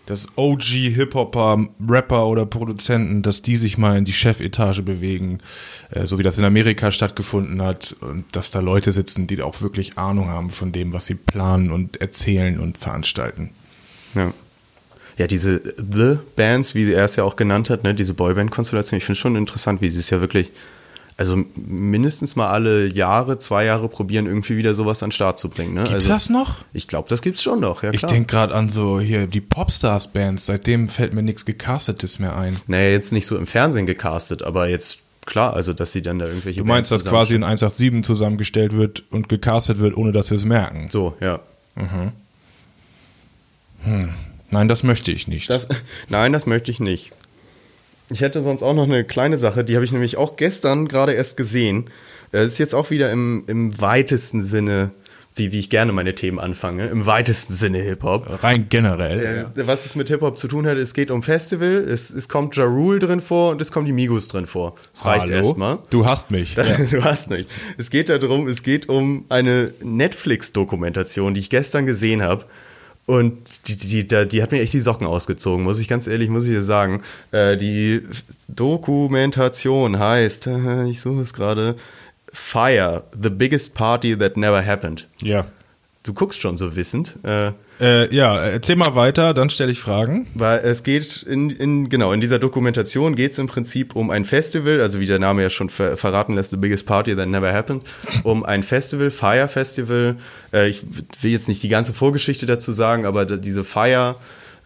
dass OG Hip-Hopper, Rapper oder Produzenten, dass die sich mal in die Chefetage bewegen, äh, so wie das in Amerika stattgefunden hat und dass da Leute sitzen, die auch wirklich Ahnung haben von dem, was sie planen und erzählen und veranstalten. Ja. Ja, diese The Bands, wie er es ja auch genannt hat, ne, diese Boyband-Konstellation, ich finde schon interessant, wie sie es ja wirklich, also mindestens mal alle Jahre, zwei Jahre probieren, irgendwie wieder sowas an den Start zu bringen. Ne? Gibt's also, das noch? Ich glaube, das gibt's schon noch, ja Ich klar. denke gerade an so hier die Popstars-Bands, seitdem fällt mir nichts Gecastetes mehr ein. naja, jetzt nicht so im Fernsehen gecastet, aber jetzt klar, also dass sie dann da irgendwelche Du meinst, dass quasi ein zusammenstellen. 187 zusammengestellt wird und gecastet wird, ohne dass wir es merken? So, ja. Nein, das möchte ich nicht. Das, nein, das möchte ich nicht. Ich hätte sonst auch noch eine kleine Sache, die habe ich nämlich auch gestern gerade erst gesehen. Das ist jetzt auch wieder im, im weitesten Sinne, wie, wie ich gerne meine Themen anfange, im weitesten Sinne Hip-Hop. Rein generell. Äh, Was es mit Hip-Hop zu tun hat, es geht um Festival, es, es kommt Ja Rule drin vor und es kommen die Migos drin vor. Das reicht Hallo? erstmal. Du hast mich. Du hast nicht. Es geht darum, es geht um eine Netflix-Dokumentation, die ich gestern gesehen habe. Und die, die, die, die hat mir echt die Socken ausgezogen, muss ich ganz ehrlich, muss ich dir sagen. Äh, die Dokumentation heißt, ich suche es gerade, Fire, the biggest party that never happened. Ja. Du guckst schon so wissend. Äh, Äh, ja, erzähl mal weiter, dann stelle ich Fragen. Weil es geht in, in genau, in dieser Dokumentation geht es im Prinzip um ein Festival, also wie der Name ja schon ver verraten lässt, The Biggest Party That Never Happened, um ein Festival, Fire Festival. Äh, ich will jetzt nicht die ganze Vorgeschichte dazu sagen, aber diese Fire,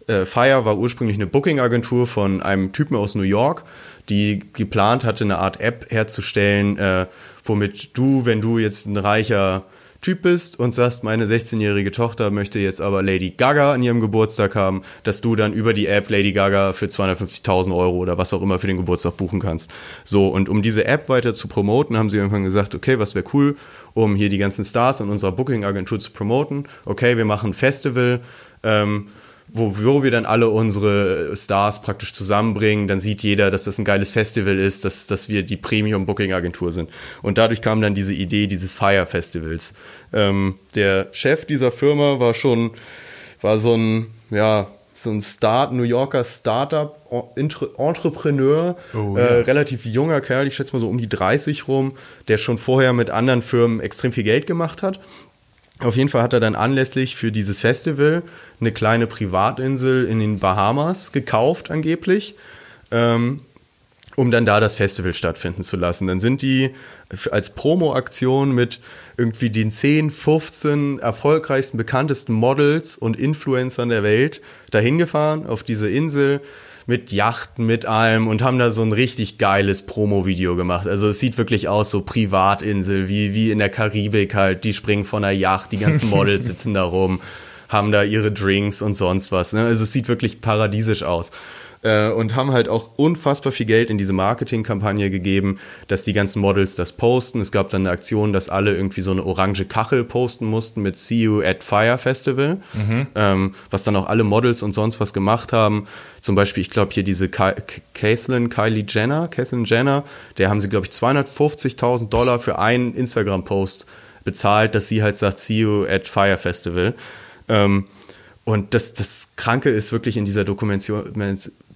äh, Fire war ursprünglich eine Booking-Agentur von einem Typen aus New York, die geplant hatte, eine Art App herzustellen, äh, womit du, wenn du jetzt ein reicher Typ bist und sagst, meine 16-jährige Tochter möchte jetzt aber Lady Gaga an ihrem Geburtstag haben, dass du dann über die App Lady Gaga für 250.000 Euro oder was auch immer für den Geburtstag buchen kannst. So, und um diese App weiter zu promoten, haben sie irgendwann gesagt, okay, was wäre cool, um hier die ganzen Stars in unserer Booking-Agentur zu promoten. Okay, wir machen ein Festival, ähm, wo, wo wir dann alle unsere Stars praktisch zusammenbringen, dann sieht jeder, dass das ein geiles Festival ist, dass, dass wir die Premium-Booking-Agentur sind. Und dadurch kam dann diese Idee dieses Fire-Festivals. Ähm, der Chef dieser Firma war schon, war so ein, ja, so ein Start, New Yorker Startup, Entre- Entrepreneur, Oh, äh, ja. relativ junger Kerl, ich schätze mal so um die 30 rum, der schon vorher mit anderen Firmen extrem viel Geld gemacht hat. Auf jeden Fall hat er dann anlässlich für dieses Festival eine kleine Privatinsel in den Bahamas gekauft, angeblich. Ähm, um dann da das Festival stattfinden zu lassen. Dann sind die als Promo-Aktion mit irgendwie den 10, 15 erfolgreichsten, bekanntesten Models und Influencern der Welt dahin gefahren auf diese Insel mit Yachten, mit allem und haben da so ein richtig geiles Promo-Video gemacht. Also es sieht wirklich aus, so Privatinsel, wie, wie in der Karibik halt. Die springen von der Yacht, die ganzen Models sitzen da rum, haben da ihre Drinks und sonst was. Ne? Also es sieht wirklich paradiesisch aus äh, und haben halt auch unfassbar viel Geld in diese Marketingkampagne gegeben, dass die ganzen Models das posten. Es gab dann eine Aktion, dass alle irgendwie so eine orange Kachel posten mussten mit See You at Fire Festival, ähm, was dann auch alle Models und sonst was gemacht haben. Zum Beispiel, ich glaube hier diese Ka Caitlyn, Kylie Jenner, Caitlyn Jenner, der haben sie, glaube ich, 250.000 Dollar für einen Instagram-Post bezahlt, dass sie halt sagt, See You at Fire Festival. Ähm, und das, das Kranke ist wirklich in dieser Dokumentation,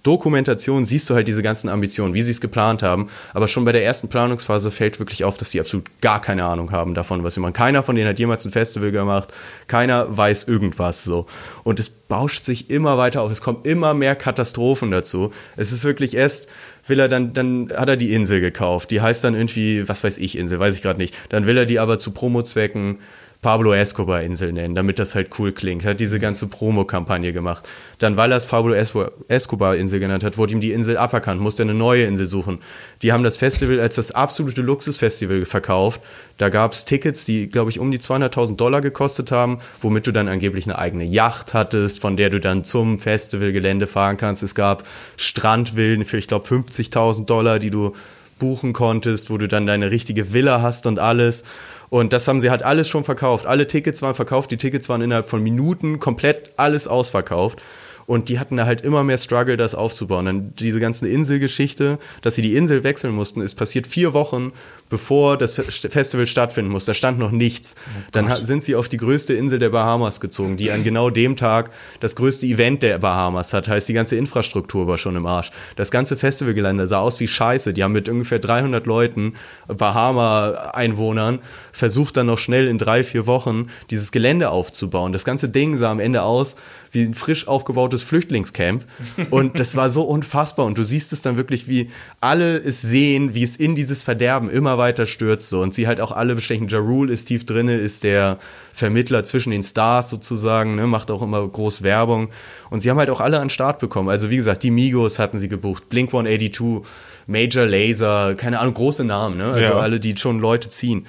Dokumentation siehst du halt diese ganzen Ambitionen, wie sie es geplant haben. Aber schon bei der ersten Planungsphase fällt wirklich auf, dass sie absolut gar keine Ahnung haben davon, was sie machen. Keiner von denen hat jemals ein Festival gemacht. Keiner weiß irgendwas so. Und es bauscht sich immer weiter auf. Es kommen immer mehr Katastrophen dazu. Es ist wirklich erst will er dann, dann hat er die Insel gekauft. Die heißt dann irgendwie, was weiß ich, Insel, weiß ich gerade nicht. Dann will er die aber zu Promo-Zwecken Pablo Escobar Insel nennen, damit das halt cool klingt. Er hat diese ganze Promo-Kampagne gemacht. Dann, weil er es Pablo Escobar Insel genannt hat, wurde ihm die Insel aberkannt, musste eine neue Insel suchen. Die haben das Festival als das absolute Luxusfestival verkauft. Da gab es Tickets, die, glaube ich, um die 200.000 Dollar gekostet haben, womit du dann angeblich eine eigene Yacht hattest, von der du dann zum Festivalgelände fahren kannst. Es gab Strandvillen für, ich glaube, 50.000 Dollar, die du buchen konntest, wo du dann deine richtige Villa hast und alles. Und das haben sie halt alles schon verkauft. Alle Tickets waren verkauft, die Tickets waren innerhalb von Minuten komplett alles ausverkauft. Und die hatten da halt immer mehr Struggle, das aufzubauen. Dann diese ganze Inselgeschichte, dass sie die Insel wechseln mussten, ist passiert vier Wochen, bevor das Festival stattfinden muss. Da stand noch nichts. Dann sind sie auf die größte Insel der Bahamas gezogen, die an genau dem Tag das größte Event der Bahamas hat. Heißt, die ganze Infrastruktur war schon im Arsch. Das ganze Festivalgelände sah aus wie Scheiße. Die haben mit ungefähr 300 Leuten, Bahama-Einwohnern, versucht dann noch schnell in drei, vier Wochen dieses Gelände aufzubauen. Das ganze Ding sah am Ende aus wie ein frisch aufgebautes Flüchtlingscamp. Und das war so unfassbar. Und du siehst es dann wirklich, wie alle es sehen, wie es in dieses Verderben immer weiter stürzt. So. Und sie halt auch alle bestechen. Ja Rule ist tief drinne, ist der Vermittler zwischen den Stars sozusagen, ne, macht auch immer groß Werbung. Und sie haben halt auch alle an den Start bekommen. Also wie gesagt, die Migos hatten sie gebucht, Blink 182, Major Laser, keine Ahnung, große Namen, ne? Also Ja. alle, die schon Leute ziehen.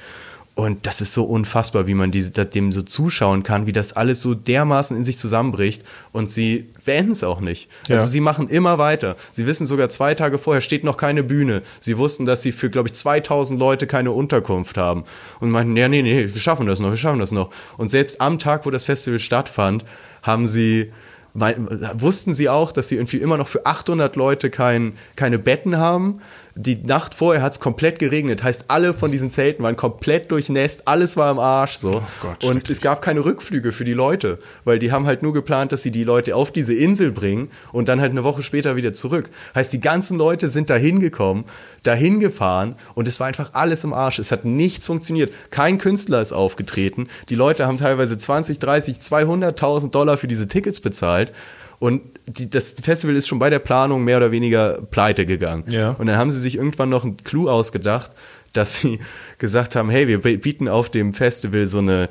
Und das ist so unfassbar, wie man diese, dem so zuschauen kann, wie das alles so dermaßen in sich zusammenbricht und sie beenden es auch nicht. Also Ja. sie machen immer weiter. Sie wissen sogar zwei Tage vorher steht noch keine Bühne. Sie wussten, dass sie für, glaube ich, 2000 Leute keine Unterkunft haben. Und meinten, ja, nee, nee, wir schaffen das noch, wir schaffen das noch. Und selbst am Tag, wo das Festival stattfand, haben sie wussten sie auch, dass sie irgendwie immer noch für 800 Leute kein, keine Betten haben. Die Nacht vorher hat es komplett geregnet. Heißt, alle von diesen Zelten waren komplett durchnässt. Alles war im Arsch so. Gott, und es gab keine Rückflüge für die Leute, weil die haben halt nur geplant, dass sie die Leute auf diese Insel bringen und dann halt eine Woche später wieder zurück. Heißt, die ganzen Leute sind dahin gekommen, dahin gefahren und es war einfach alles im Arsch. Es hat nichts funktioniert. Kein Künstler ist aufgetreten. Die Leute haben teilweise 20, 30, 200.000 Dollar für diese Tickets bezahlt. Und die, das Festival ist schon bei der Planung mehr oder weniger pleite gegangen. Ja. Und dann haben sie sich irgendwann noch einen Clou ausgedacht, dass sie gesagt haben, hey, wir bieten auf dem Festival so eine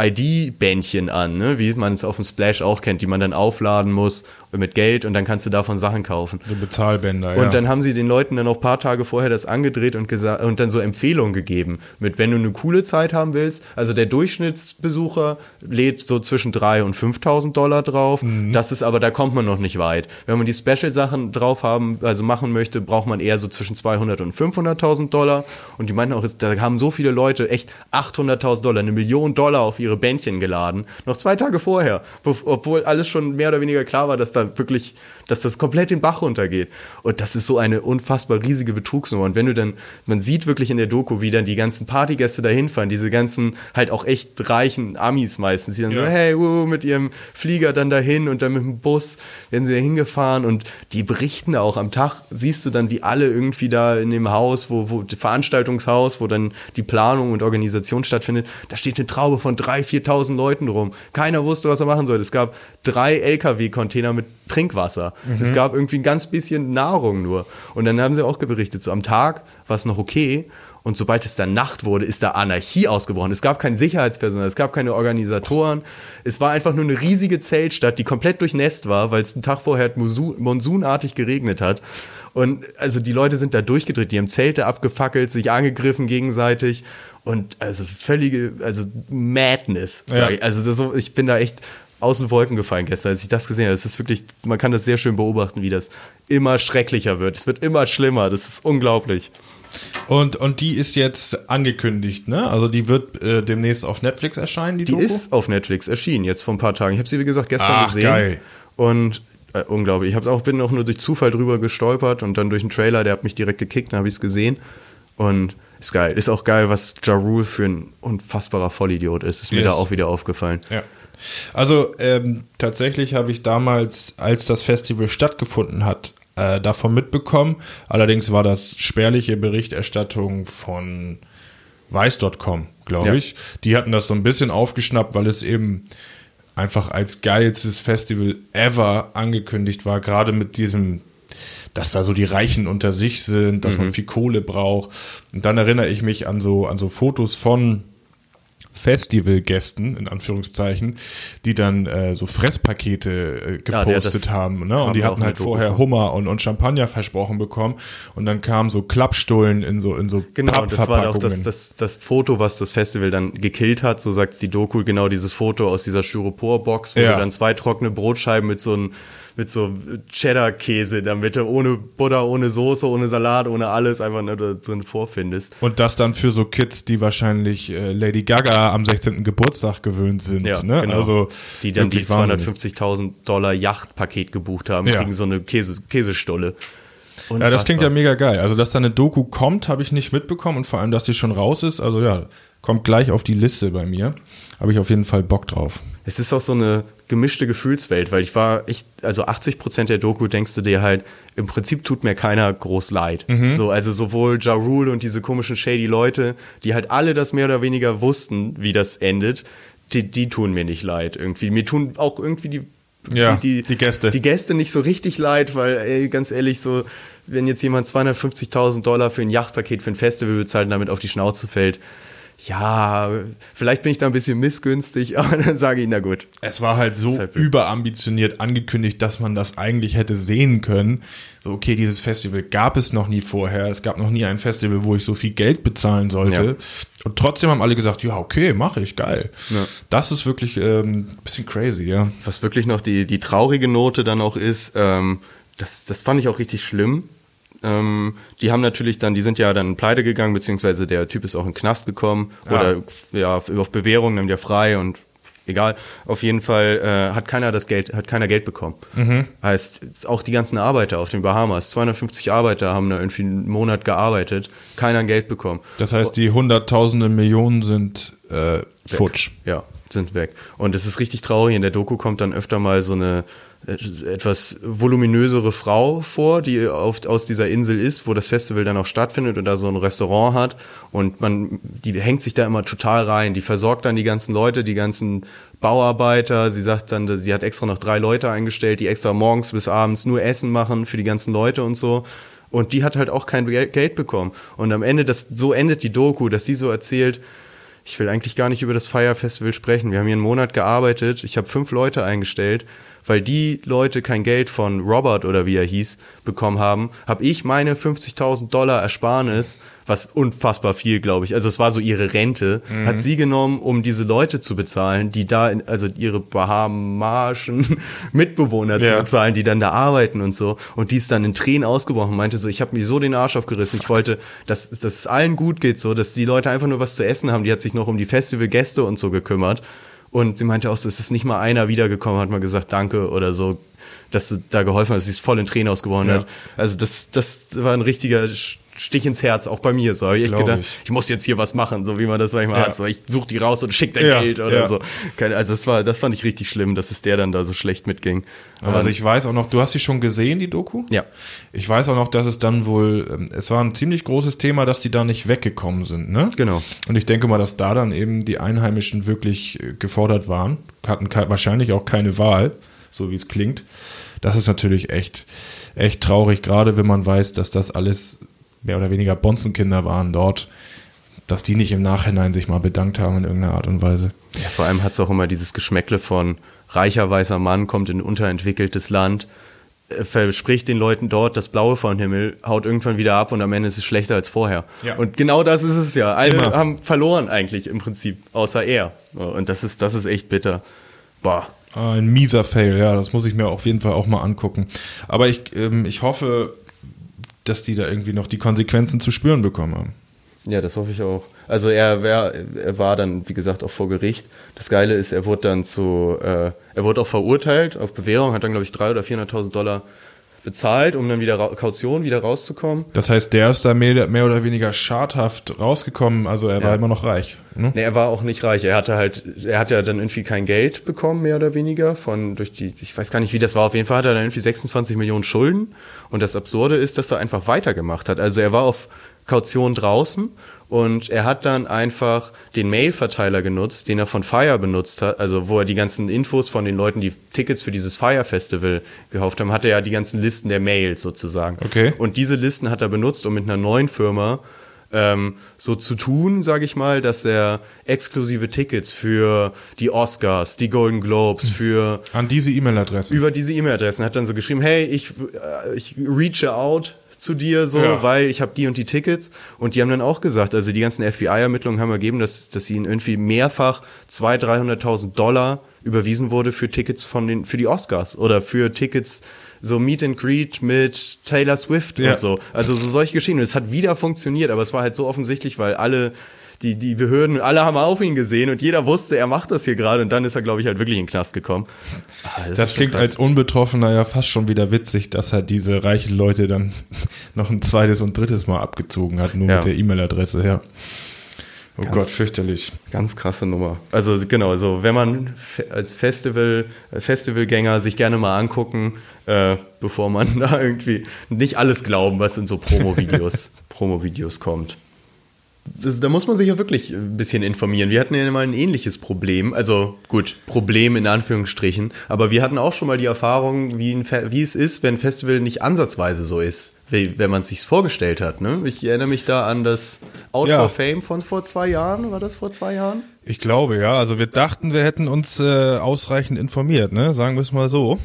ID-Bändchen an, ne? wie man es auf dem Splash auch kennt, die man dann aufladen muss mit Geld und dann kannst du davon Sachen kaufen. So Bezahlbänder, ja. Und dann haben sie den Leuten dann ein paar Tage vorher das angedreht und gesagt und dann so Empfehlungen gegeben, mit wenn du eine coole Zeit haben willst. Also der Durchschnittsbesucher lädt so zwischen 3 und 5.000 Dollar drauf. Das ist aber, da kommt man noch nicht weit. Wenn man die Special-Sachen drauf haben, also machen möchte, braucht man eher so zwischen 200 und 500.000 Dollar. Und die meinten auch, da haben so viele Leute echt 800.000 Dollar, eine Million Dollar auf ihre Bändchen geladen. Noch zwei Tage vorher, wo- obwohl alles schon mehr oder weniger klar war, dass da wirklich, dass das komplett den Bach runtergeht. Und das ist so eine unfassbar riesige Betrugsnummer. Und wenn du dann, man sieht wirklich in der Doku, wie dann die ganzen Partygäste dahin fahren, diese ganzen halt auch echt reichen Amis meistens, die dann so, Ja. hey, wuh, mit ihrem Flieger dann dahin und dann mit dem Bus werden sie da hingefahren und die berichten auch am Tag, siehst du dann, wie alle irgendwie da in dem Haus, wo, wo Veranstaltungshaus, wo dann die Planung und Organisation stattfindet, da steht eine Traube von 3.000, 4.000 Leuten rum. Keiner wusste, was er machen sollte. Es gab drei LKW-Container mit Trinkwasser. Es gab irgendwie ein ganz bisschen Nahrung nur. Und dann haben sie auch berichtet, so am Tag war es noch okay. Und sobald es dann Nacht wurde, ist da Anarchie ausgebrochen. Es gab kein Sicherheitspersonal, es gab keine Organisatoren. Es war einfach nur eine riesige Zeltstadt, die komplett durchnässt war, weil es einen Tag vorher monsun monsunartig geregnet hat. Und also die Leute sind da durchgedreht, die haben Zelte abgefackelt, sich angegriffen gegenseitig. Und also völlige, also Madness. Ja. ich. Also so, ich bin da echt aus den Wolken gefallen gestern, als ich das gesehen habe. Es ist wirklich, man kann das sehr schön beobachten, wie das immer schrecklicher wird. Es wird immer schlimmer. Das ist unglaublich. Und, und die ist jetzt angekündigt, ne? Also die wird äh, demnächst auf Netflix erscheinen, die, Die Doku? ist auf Netflix erschienen, jetzt vor ein paar Tagen. Ich habe sie, wie gesagt, gestern Ach, gesehen. geil. Und äh, unglaublich. Ich hab's auch, bin auch nur durch Zufall drüber gestolpert und dann durch einen Trailer, der hat mich direkt gekickt, dann habe ich es gesehen. Und ist geil. Ist auch geil, was Ja Rule für ein unfassbarer Vollidiot ist. Ist mir Yes. da auch wieder aufgefallen. Ja. Also ähm, tatsächlich habe ich damals, als das Festival stattgefunden hat, äh, davon mitbekommen. Allerdings war das spärliche Berichterstattung von weiß.com, glaube Ja. ich. Die hatten das so ein bisschen aufgeschnappt, weil es eben einfach als geilstes Festival ever angekündigt war, gerade mit diesem dass da so die Reichen unter sich sind, dass man viel Kohle braucht. Und dann erinnere ich mich an so, an so Fotos von Festivalgästen, in Anführungszeichen, die dann äh, so Fresspakete äh, Ja, gepostet das haben. Ne? Und die hatten halt vorher vor. Hummer und, und Champagner versprochen bekommen. Und dann kamen so Klappstullen in so, in so Genau, das war auch das, das, das Foto, was das Festival dann gekillt hat, so sagt die Doku, genau dieses Foto aus dieser Styropor-Box, wo Ja. du dann zwei trockene Brotscheiben mit so einem mit so Cheddar-Käse in der Mitte, ohne Butter, ohne Soße, ohne Salat, ohne alles, einfach nur da drin vorfindest. Und das dann für so Kids, die wahrscheinlich äh, Lady Gaga am 16. Geburtstag gewöhnt sind. Ja, ne? genau. Also die dann die wirklich wahnsinnig. 250.000 Dollar Yachtpaket gebucht haben, Ja. kriegen so eine Käse, Käsestulle. Ja, das klingt ja Unfassbar. mega geil. Also, dass da eine Doku kommt, habe ich nicht mitbekommen und vor allem, dass die schon raus ist. Also ja, kommt gleich auf die Liste bei mir. Habe ich auf jeden Fall Bock drauf. Es ist auch so eine gemischte Gefühlswelt, weil ich war echt, also 80 Prozent der Doku denkst du dir halt, im Prinzip tut mir keiner groß leid. So, also sowohl Ja Rule und diese komischen shady Leute, die halt alle das mehr oder weniger wussten, wie das endet, die, die tun mir nicht leid irgendwie. Mir tun auch irgendwie die Ja, die Gäste. Die Gäste nicht so richtig leid, weil, ey, ganz ehrlich, so, wenn jetzt jemand 250.000 Dollar für ein Yachtpaket für ein Festival bezahlt und damit auf die Schnauze fällt, ja, vielleicht bin ich da ein bisschen missgünstig, aber dann sage ich, na gut. Es war halt so halt überambitioniert angekündigt, dass man das eigentlich hätte sehen können. So, okay, dieses Festival gab es noch nie vorher. Es gab noch nie ein Festival, wo ich so viel Geld bezahlen sollte. Ja. Und trotzdem haben alle gesagt, ja, okay, mache ich, geil. Ja. Das ist wirklich ähm, ein bisschen crazy, ja. Was wirklich noch die, die traurige Note dann auch ist, ähm, das, das fand ich auch richtig schlimm. Ähm, die haben natürlich dann, die sind ja dann pleite gegangen, beziehungsweise der Typ ist auch in den Knast gekommen Ah. oder ja, auf Bewährung, nimmt ja frei und egal. Auf jeden Fall äh, hat keiner das Geld, hat keiner Geld bekommen. Mhm. Heißt, auch die ganzen Arbeiter auf den Bahamas, 250 Arbeiter haben da irgendwie einen Monat gearbeitet, keiner ein Geld bekommen. Das heißt, die Hunderttausende Millionen sind äh, futsch. Ja, sind weg. Und es ist richtig traurig. In der Doku kommt dann öfter mal so eine etwas voluminösere Frau vor, die auf, aus dieser Insel ist, wo das Festival dann auch stattfindet und da so ein Restaurant hat. Und man, die hängt sich da immer total rein. Die versorgt dann die ganzen Leute, die ganzen Bauarbeiter. Sie sagt dann, sie hat extra noch drei Leute eingestellt, die extra morgens bis abends nur Essen machen für die ganzen Leute und so. Und die hat halt auch kein Gel- Geld bekommen. Und am Ende, das, so endet die Doku, dass sie so erzählt, ich will eigentlich gar nicht über das Fire sprechen. Wir haben hier einen Monat gearbeitet. Ich habe fünf Leute eingestellt. Weil die Leute kein Geld von Robert oder wie er hieß bekommen haben, habe ich meine 50.000 Dollar Ersparnis, was unfassbar viel, glaube ich. Also es war so ihre Rente, hat sie genommen, um diese Leute zu bezahlen, die da, in, also ihre bahamarischen Mitbewohner zu Ja. bezahlen, die dann da arbeiten und so. Und die ist dann in Tränen ausgebrochen, meinte so, ich habe mir so den Arsch aufgerissen. Ich wollte, dass, dass es allen gut geht, so, dass die Leute einfach nur was zu essen haben. Die hat sich noch um die Festivalgäste und so gekümmert. Und sie meinte auch so, es ist nicht mal einer wiedergekommen, hat mal gesagt, danke oder so, dass du da geholfen hast. Sie ist voll in Tränen ausgebrochen. Ja. Hat. Also das, das war ein richtiger Stich ins Herz, auch bei mir. So habe ich echt gedacht, ich. ich. muss jetzt hier was machen, so wie man das manchmal Ja. hat. So, ich suche die raus und schick dein Ja, Geld oder ja. so. Keine, also das war, das fand ich richtig schlimm, dass es der dann da so schlecht mitging. Aber Also ich weiß auch noch, du hast sie schon gesehen, die Doku? Ja. Ich weiß auch noch, dass es dann wohl, ähm, es war ein ziemlich großes Thema, dass die da nicht weggekommen sind, ne? Genau. Und ich denke mal, dass da dann eben die Einheimischen wirklich äh, gefordert waren, hatten wahrscheinlich auch keine Wahl, so wie es klingt. Das ist natürlich echt, echt traurig, gerade wenn man weiß, dass das alles mehr oder weniger Bonzenkinder waren dort, dass die nicht im Nachhinein sich mal bedankt haben in irgendeiner Art und Weise. Ja, vor allem hat es auch immer dieses Geschmäckle von reicher weißer Mann kommt in ein unterentwickeltes Land, äh, verspricht den Leuten dort das Blaue vom Himmel, haut irgendwann wieder ab und am Ende ist es schlechter als vorher. Ja. Und genau das ist es ja. Alle Immer. haben verloren eigentlich im Prinzip, außer er. Und das ist, das ist echt bitter. Boah. Ah, Ein mieser Fail, ja, das muss ich mir auf jeden Fall auch mal angucken. Aber ich, ähm, ich hoffe, dass die da irgendwie noch die Konsequenzen zu spüren bekommen haben. Ja, das hoffe ich auch. Also er, wär, er war dann, wie gesagt, auch vor Gericht. Das Geile ist, er wurde dann zu, äh, er wurde auch verurteilt auf Bewährung, hat dann, glaube ich, 300.000 oder 400.000 Dollar bezahlt, um dann wieder Kaution wieder rauszukommen. Das heißt, der ist da mehr, mehr oder weniger schadhaft rausgekommen, also er war Ja. immer noch reich. Ne? Nee, er war auch nicht reich. Er hatte halt, er hat ja dann irgendwie kein Geld bekommen, mehr oder weniger, von durch die, ich weiß gar nicht, wie das war. Auf jeden Fall hat er dann irgendwie 26 Millionen Schulden. Und das Absurde ist, dass er einfach weitergemacht hat. Also er war auf Kaution draußen und er hat dann einfach den Mail-Verteiler genutzt, den er von Fire benutzt hat, also wo er die ganzen Infos von den Leuten, die Tickets für dieses Fire-Festival gekauft haben, hat er ja die ganzen Listen der Mails sozusagen. Okay. Und diese Listen hat er benutzt, um mit einer neuen Firma ähm, so zu tun, sage ich mal, dass er exklusive Tickets für die Oscars, die Golden Globes, für An diese E-Mail-Adresse. über diese E-Mail-Adressen hat dann so geschrieben, hey, ich, äh, ich reache out zu dir so, Ja. weil ich habe die und die Tickets und die haben dann auch gesagt, also die ganzen FBI-Ermittlungen haben ergeben, dass, dass ihnen irgendwie mehrfach 200.000, 300.000 Dollar überwiesen wurde für Tickets von den, für die Oscars oder für Tickets so Meet and Greet mit Taylor Swift Ja. und so. Also so solche Geschichten. Und Es hat wieder funktioniert, aber es war halt so offensichtlich, weil alle die, die Behörden, alle haben auf ihn gesehen und jeder wusste, er macht das hier gerade und dann ist er, glaube ich, halt wirklich in den Knast gekommen. Ah, Das, schon klingt krass. als Unbetroffener ja fast schon wieder witzig, dass er diese reichen Leute dann noch ein zweites und drittes Mal abgezogen hat, nur Ja. mit der E-Mail-Adresse, ja. Oh Ganz- Gott, fürchterlich. Ganz krasse Nummer. Also genau, also wenn man als Festival, äh, Festivalgänger sich gerne mal angucken, äh, bevor man da irgendwie nicht alles glauben, was in so Promo-Videos, Promo-Videos kommt. Das, da muss man sich ja wirklich ein bisschen informieren. Wir hatten ja mal ein ähnliches Problem, also gut, Problem in Anführungsstrichen, aber wir hatten auch schon mal die Erfahrung, wie, ein Fe- wie es ist, wenn ein Festival nicht ansatzweise so ist, wie, wenn man es sich vorgestellt hat. Ne? Ich erinnere mich da an das Out Ja. for Fame von vor zwei Jahren, war das vor zwei Jahren? Ich glaube, ja. Also wir dachten, wir hätten uns äh, ausreichend informiert, ne? Sagen wir es mal so.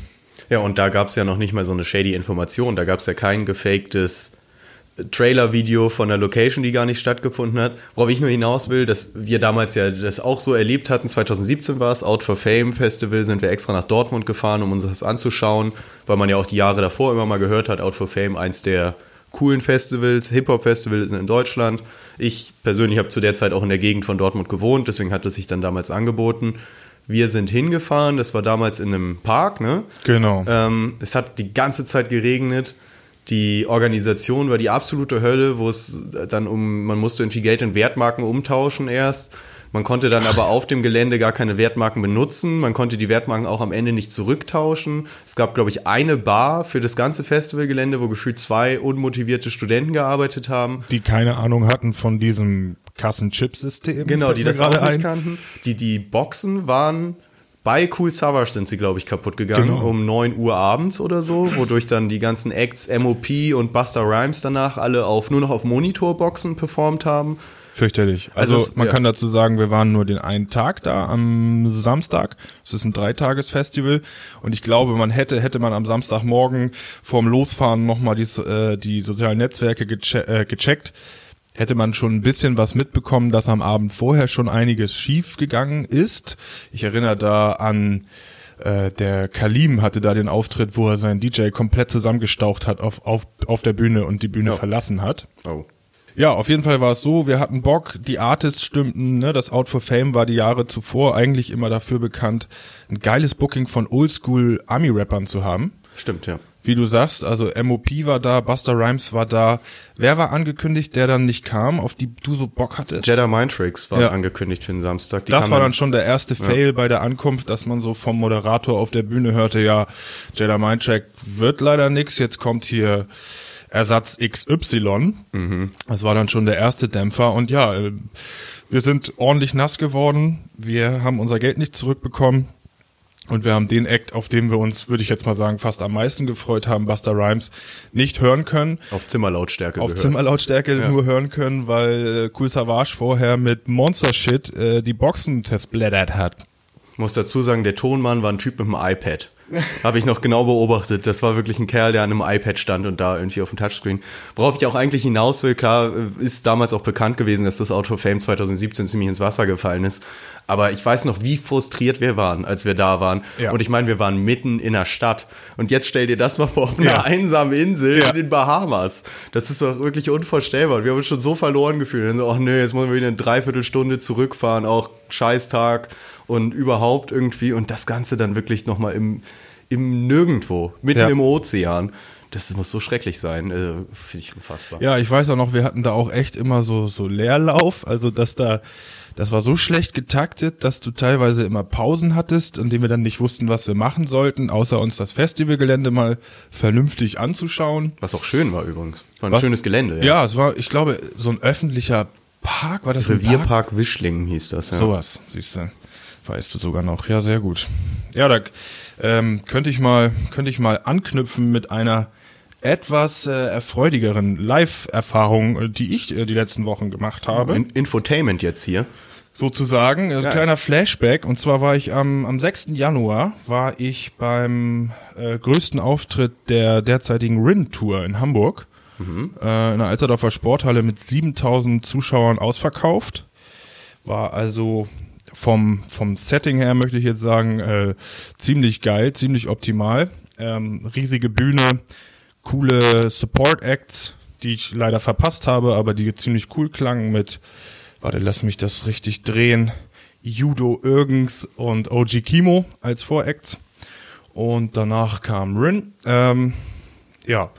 Ja, und da gab es ja noch nicht mal so eine shady Information. Da gab es ja kein gefaktes Trailer-Video von der Location, die gar nicht stattgefunden hat. Worauf ich nur hinaus will, dass wir damals ja das auch so erlebt hatten. 2017 war es, Out for Fame Festival, sind wir extra nach Dortmund gefahren, um uns das anzuschauen, weil man ja auch die Jahre davor immer mal gehört hat, Out for Fame, eins der coolen Festivals, Hip-Hop-Festivals in Deutschland. Ich persönlich habe zu der Zeit auch in der Gegend von Dortmund gewohnt, deswegen hat es sich dann damals angeboten. Wir sind hingefahren, das war damals in einem Park, ne? Genau. Ähm, es hat die ganze Zeit geregnet. Die Organisation war die absolute Hölle, wo es dann um, man musste irgendwie Geld in Wertmarken umtauschen erst. Man konnte dann aber auf dem Gelände gar keine Wertmarken benutzen. Man konnte die Wertmarken auch am Ende nicht zurücktauschen. Es gab, glaube ich, eine Bar für das ganze Festivalgelände, wo gefühlt zwei unmotivierte Studenten gearbeitet haben. Die keine Ahnung hatten von diesem Kassen-Chip-System. Genau, die das auch nicht ein. kannten. Die, die Boxen waren bei Cool Savage sind sie, glaube ich, kaputt gegangen Genau. um 9 Uhr abends oder so, wodurch dann die ganzen Acts MOP und Buster Rhymes danach alle auf nur noch auf Monitorboxen performt haben. Fürchterlich. Also, Also es- man ja. kann dazu sagen, wir waren nur den einen Tag da am Samstag. Es ist ein Dreitagesfestival und ich glaube, man hätte hätte man am Samstagmorgen vorm Losfahren nochmal die, äh, die sozialen Netzwerke geche äh, gecheckt, hätte man schon ein bisschen was mitbekommen, dass am Abend vorher schon einiges schief gegangen ist. Ich erinnere da an äh, der Kalim hatte da den Auftritt, wo er seinen DJ komplett zusammengestaucht hat auf, auf, auf der Bühne und die Bühne Ja. verlassen hat. Oh. Ja, auf jeden Fall war es so, wir hatten Bock, die Artists stimmten, ne, das Out for Fame war die Jahre zuvor eigentlich immer dafür bekannt, ein geiles Booking von Oldschool Army-Rappern zu haben. Stimmt, ja. Wie du sagst, also MOP war da, Buster Rhymes war da. Wer war angekündigt, der dann nicht kam, auf die du so Bock hattest? Jedi Mind Tricks war Ja. angekündigt für den Samstag. Die das war dann schon der erste Fail bei der Ankunft, dass man so vom Moderator auf der Bühne hörte, ja, Jedi Mind Check wird leider nix, jetzt kommt hier Ersatz XY. Das war dann schon der erste Dämpfer und ja, äh, wir sind ordentlich nass geworden, wir haben unser Geld nicht zurückbekommen und wir haben den Act, auf den wir uns, würde ich jetzt mal sagen, fast am meisten gefreut haben, Buster Rhymes, nicht hören können auf Zimmerlautstärke auf gehört. Zimmerlautstärke Ja. nur hören können, weil äh, Cool Savage vorher mit Monster Shit äh, die Boxen zersplattert hat. Ich muss dazu sagen, der Tonmann war ein Typ mit einem iPad. Habe ich noch genau beobachtet. Das war wirklich ein Kerl, der an einem iPad stand und da irgendwie auf dem Touchscreen. Worauf ich auch eigentlich hinaus will, klar, äh, ist damals auch bekannt gewesen, dass das Auto Fame 2017 ziemlich ins Wasser gefallen ist. Aber ich weiß noch, wie frustriert wir waren, als wir da waren. Ja. Und ich meine, wir waren mitten in der Stadt. Und jetzt stell dir das mal vor, auf einer Ja. einsamen Insel Ja. in den Bahamas. Das ist doch wirklich unvorstellbar. Wir haben uns schon so verloren gefühlt. Und so, ach nö, jetzt müssen wir wieder eine Dreiviertelstunde zurückfahren, auch Scheißtag und überhaupt irgendwie. Und das Ganze dann wirklich nochmal im, im Nirgendwo, mitten Ja. im Ozean. Das muss so schrecklich sein. Äh, Finde ich unfassbar. Ja, ich weiß auch noch, wir hatten da auch echt immer so, so Leerlauf, also dass da, das war so schlecht getaktet, dass du teilweise immer Pausen hattest, in denen wir dann nicht wussten, was wir machen sollten, außer uns das Festivalgelände mal vernünftig anzuschauen. Was auch schön war übrigens. War ein Was? schönes Gelände. Ja, es war, ich glaube, so ein öffentlicher Park, war das? Revierpark Wischlingen hieß das. Ja. Sowas, siehst du. Weißt du sogar noch. Ja, sehr gut. Ja, da ähm, könnte ich mal, könnte ich mal anknüpfen mit einer etwas äh, erfreudigeren Live-Erfahrung, äh, die ich äh, die letzten Wochen gemacht habe. In Infotainment jetzt hier. Sozusagen, ein Geil. kleiner Flashback. Und zwar war ich am, am 6. Januar, war ich beim äh, größten Auftritt der derzeitigen Rin-Tour in Hamburg. Äh, in der Alterdorfer Sporthalle mit 7000 Zuschauern ausverkauft. War also vom, vom Setting her, möchte ich jetzt sagen, äh, ziemlich geil, ziemlich optimal. Ähm, riesige Bühne, coole Support-Acts, die ich leider verpasst habe, aber die ziemlich cool klangen mit, warte, lass mich das richtig drehen, Judo Irgens und OG Kimo als Voracts. Und danach kam Rin. Ähm, ja,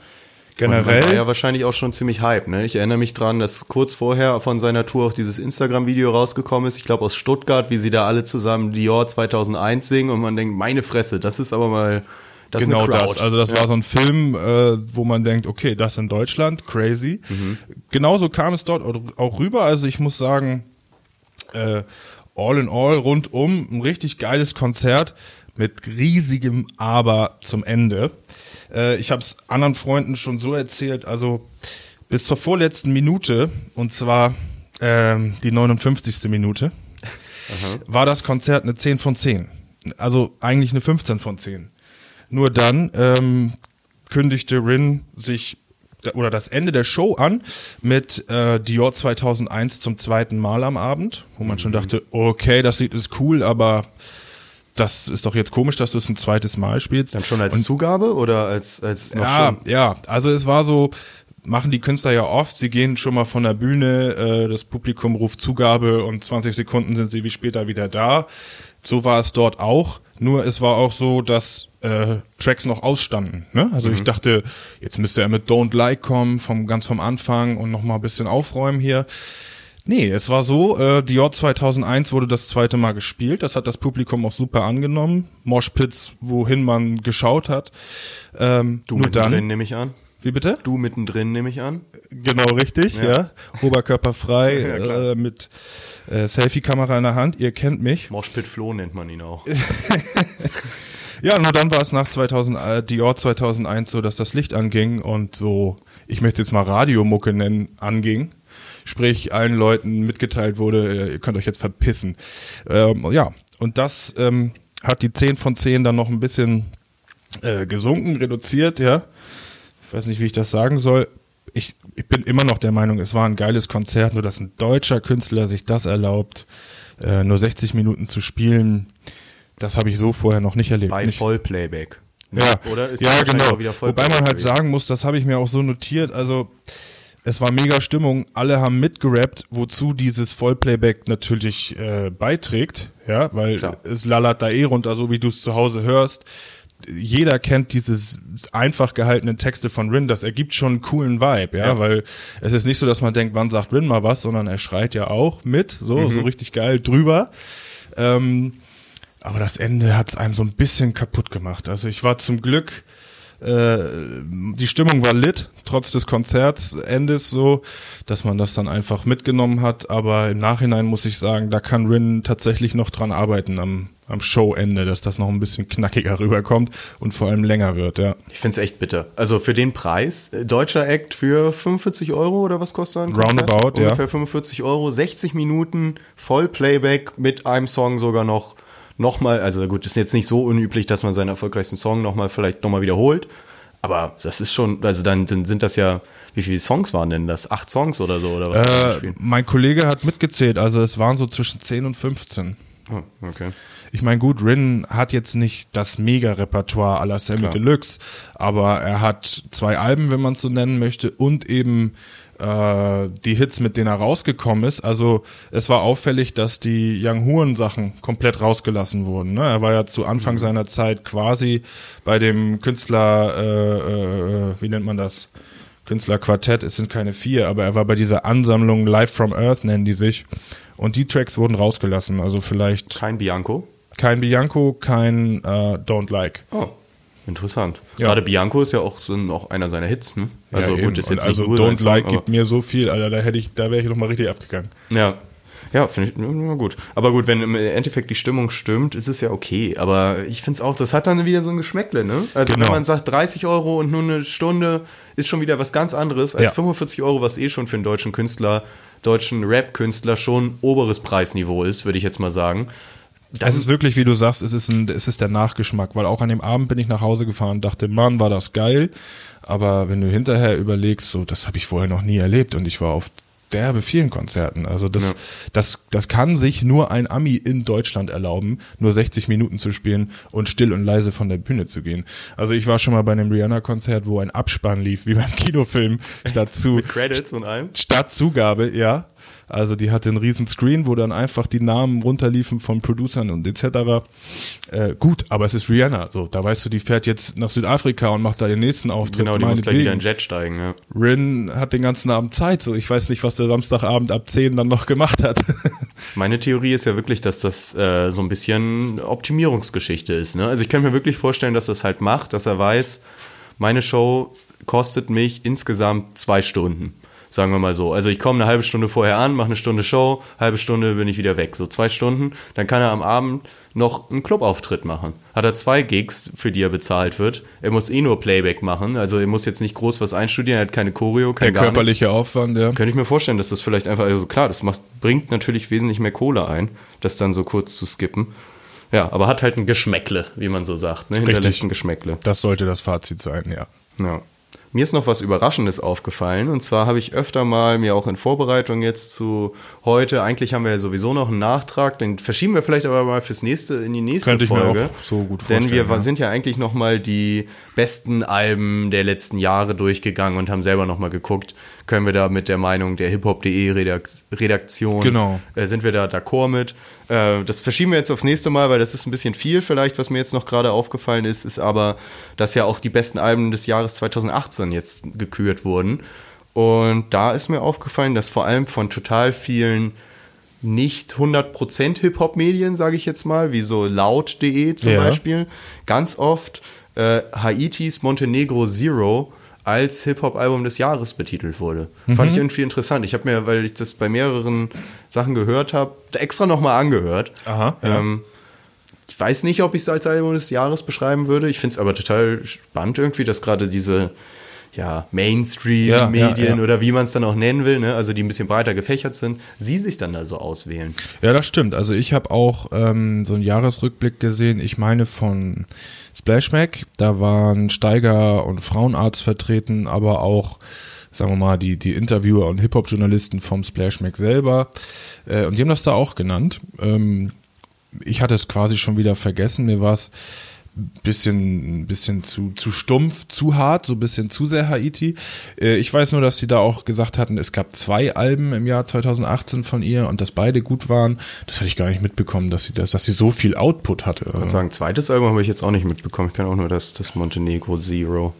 generell. war ja wahrscheinlich auch schon ziemlich hype, ne? Ich erinnere mich dran, dass kurz vorher von seiner Tour auch dieses Instagram-Video rausgekommen ist. Ich glaube aus Stuttgart, wie sie da alle zusammen Dior 2001 singen und man denkt, meine Fresse, das ist aber mal, das genau das. Also das war so ein Film, äh, wo man denkt, okay, das in Deutschland, crazy. Mhm. Genauso kam es dort auch- auch rüber. Also ich muss sagen, äh, all in all rundum ein richtig geiles Konzert mit riesigem Aber zum Ende. Äh, ich habe es anderen Freunden schon so erzählt, also bis zur vorletzten Minute, und zwar ähm, die 59. Minute, war das Konzert eine 10 von 10. Also eigentlich eine 15 von 10. Nur dann ähm, kündigte Rin sich oder das Ende der Show an mit äh, Dior 2001 zum zweiten Mal am Abend, wo man schon dachte, okay, das Lied ist cool, aber das ist doch jetzt komisch, dass du es ein zweites Mal spielst. Dann schon als Und Zugabe oder als, als noch ja, schon? ja, also es war so, machen die Künstler ja oft, sie gehen schon mal von der Bühne, äh, das Publikum ruft Zugabe und 20 Sekunden sind sie wie später wieder da. So war es dort auch, nur es war auch so, dass äh, Tracks noch ausstanden. Ne? Also ich dachte, jetzt müsste er mit Don't Like kommen, vom ganz vom Anfang und noch mal ein bisschen aufräumen hier. Nee, es war so, äh, Dior 2001 wurde das zweite Mal gespielt. Das hat das Publikum auch super angenommen. Moshpits, wohin man geschaut hat. Ähm, Du mittendrin, dann. nehme ich an. Wie bitte? Du mittendrin, nehme ich an. Genau richtig, ja. Ja. Oberkörper frei, Ja, äh, mit äh, Selfie-Kamera in der Hand. Ihr kennt mich. Moshpit Flo nennt man ihn auch. Ja, nur dann war es nach 2000, äh, Dior 2001 so, dass das Licht anging und so, ich möchte jetzt mal Radiomucke nennen, anging. Sprich, allen Leuten mitgeteilt wurde, äh, ihr könnt euch jetzt verpissen. Ähm, ja, und das ähm, hat die 10 von 10 dann noch ein bisschen äh, gesunken, reduziert, ja. Ich weiß nicht, wie ich das sagen soll. Ich, ich bin immer noch der Meinung, es war ein geiles Konzert, nur dass ein deutscher Künstler sich das erlaubt, äh, nur 60 Minuten zu spielen, das habe ich so vorher noch nicht erlebt. Bei nicht, Vollplayback. ja, Oder ist ja genau. Wobei man halt sagen muss, das habe ich mir auch so notiert. Also es war mega Stimmung, alle haben mitgerappt, wozu dieses Vollplayback natürlich äh, beiträgt, ja, weil Klar. es lallert da eh runter, so wie du es zu Hause hörst. jeder kennt dieses einfach gehaltenen Texte von Rin, das ergibt schon einen coolen Vibe, ja, Ja. weil es ist nicht so, dass man denkt, wann sagt Rin mal was, sondern er schreit ja auch mit, so, so richtig geil drüber. Ähm, aber das Ende hat es einem so ein bisschen kaputt gemacht. Also ich war zum Glück, die Stimmung war lit, trotz des Konzertsendes so, dass man das dann einfach mitgenommen hat. Aber im Nachhinein muss ich sagen, da kann Rin tatsächlich noch dran arbeiten am, am Showende, dass das noch ein bisschen knackiger rüberkommt und vor allem länger wird, ja. Ich finde es echt bitter. Also für den Preis, äh, deutscher Act für 45 Euro oder was kostet ein Konzert? Roundabout, ja. Ungefähr 45 Euro, 60 Minuten, Vollplayback mit einem Song sogar noch nochmal, also gut, ist jetzt nicht so unüblich, dass man seinen erfolgreichsten Song nochmal vielleicht nochmal wiederholt, aber das ist schon, also dann, dann sind das ja, wie viele Songs waren denn das? Acht Songs oder so, oder was? Äh, mein Kollege hat mitgezählt, also es waren so zwischen 10 und 15. Oh, okay. Ich meine, gut, Rin hat jetzt nicht das Mega-Repertoire à la Sammy Klar. Deluxe, aber er hat zwei Alben, wenn man es so nennen möchte, und eben äh, die Hits, mit denen er rausgekommen ist. Also es war auffällig, dass die Young Huren Sachen komplett rausgelassen wurden. Ne? Er war ja zu Anfang seiner Zeit quasi bei dem Künstler, äh, äh, wie nennt man das? Künstlerquartett, es sind keine vier, aber er war bei dieser Ansammlung Live from Earth, nennen die sich. Und die Tracks wurden rausgelassen. Also vielleicht Kein Bianco? kein Bianco, kein äh, Don't Like. Oh, interessant. Ja. Gerade Bianco ist ja auch, so auch einer seiner Hits, ne? Also Ja, gut, ist jetzt also Don't Song, Like aber- gibt mir so viel, Alter, da hätte ich, da wäre ich noch mal richtig abgegangen. Ja. Ja, finde ich ja, gut. Aber gut, wenn im Endeffekt die Stimmung stimmt, ist es ja okay. Aber ich finde es auch, das hat dann wieder so ein Geschmäckle, ne? Also Genau. wenn man sagt 30 Euro und nur eine Stunde, ist schon wieder was ganz anderes als Ja. 45 Euro, was eh schon für einen deutschen Künstler, deutschen Rap-Künstler schon oberes Preisniveau ist, würde ich jetzt mal sagen. Es ist wirklich, wie du sagst, es ist, ein, es ist der Nachgeschmack, weil auch an dem Abend bin ich nach Hause gefahren und dachte, Mann, war das geil. Aber wenn du hinterher überlegst, so, das habe ich vorher noch nie erlebt und ich war auf derbe vielen Konzerten. Also das, Ja. das, das kann sich nur ein Ami in Deutschland erlauben, nur 60 Minuten zu spielen und still und leise von der Bühne zu gehen. Also ich war schon mal bei einem Rihanna-Konzert, wo ein Abspann lief, wie beim Kinofilm, dazu. Mit Credits und allem. Statt Zugabe, ja. Also die hatte einen riesen Screen, wo dann einfach die Namen runterliefen von Producern und etc. Äh, gut, aber es ist Rihanna. So, da weißt du, die fährt jetzt nach Südafrika und macht da den nächsten Auftritt. Genau, die muss gleich wieder in den Jet steigen, ja. Rin hat den ganzen Abend Zeit. So, ich weiß nicht, was der Samstagabend ab 10 dann noch gemacht hat. Meine Theorie ist ja wirklich, dass das äh, so ein bisschen Optimierungsgeschichte ist. Ne? Also ich kann mir wirklich vorstellen, dass es halt macht, dass er weiß, meine Show kostet mich insgesamt zwei Stunden. Sagen wir mal so. Also ich komme eine halbe Stunde vorher an, mache eine Stunde Show, halbe Stunde bin ich wieder weg. So zwei Stunden. Dann kann er am Abend noch einen Clubauftritt machen. Hat er zwei Gigs, für die er bezahlt wird. Er muss eh nur Playback machen. Also er muss jetzt nicht groß was einstudieren. Er hat keine Choreo, kein Der gar nichts. körperliche Aufwand, ja. Könnte ich mir vorstellen, dass das vielleicht einfach, also klar, das macht, bringt natürlich wesentlich mehr Kohle ein, das dann so kurz zu skippen. Ja, aber hat halt ein Geschmäckle, wie man so sagt, ne? Hinterlässt Richtig. ein Geschmäckle. Das sollte das Fazit sein, ja. Ja. Mir ist noch was Überraschendes aufgefallen und zwar habe ich öfter mal mir auch in Vorbereitung jetzt zu heute, eigentlich haben wir ja sowieso noch einen Nachtrag, den verschieben wir vielleicht aber mal fürs nächste, in die nächste Könnte ich mir Folge. auch so gut Denn wir vorstellen, ja. sind ja eigentlich nochmal die besten Alben der letzten Jahre durchgegangen und haben selber nochmal geguckt, können wir da mit der Meinung der hiphop.de Redak Redaktion, Genau. äh, sind wir da d'accord mit. Äh, das verschieben wir jetzt aufs nächste Mal, weil das ist ein bisschen viel vielleicht, was mir jetzt noch gerade aufgefallen ist, ist aber, dass ja auch die besten Alben des Jahres 2018 jetzt gekürt wurden. Und da ist mir aufgefallen, dass vor allem von total vielen nicht 100% Hip-Hop-Medien, sage ich jetzt mal, wie so laut.de zum Ja. Beispiel, ganz oft äh, Haitis Montenegro Zero als Hip-Hop-Album des Jahres betitelt wurde. Fand ich irgendwie interessant. Ich habe mir, weil ich das bei mehreren Sachen gehört habe, extra nochmal angehört. Aha, ja. Ähm, ich weiß nicht, ob ich es als Album des Jahres beschreiben würde. Ich finde es aber total spannend irgendwie, dass gerade diese ja, Mainstream-Medien Ja, oder wie man es dann auch nennen will, ne? also die ein bisschen breiter gefächert sind, sie sich dann da so auswählen. Ja, das stimmt. Also ich habe auch ähm, so einen Jahresrückblick gesehen. Ich meine von Splash Mac. Da waren Steiger und Frauenarzt vertreten, aber auch sagen wir mal, die, die Interviewer und Hip-Hop-Journalisten vom Splash Mac selber. Äh, und die haben das da auch genannt. Ähm, ich hatte es quasi schon wieder vergessen. Mir war es bisschen, bisschen zu, zu stumpf, zu hart, so ein bisschen zu sehr Haiti. Äh, ich weiß nur, dass sie da auch gesagt hatten, es gab zwei Alben im Jahr 2018 von ihr und dass beide gut waren. Das hatte ich gar nicht mitbekommen, dass sie das, dass sie so viel Output hatte. Ich kann sagen, zweites Album habe ich jetzt auch nicht mitbekommen. Ich kann auch nur das, das Montenegro Zero.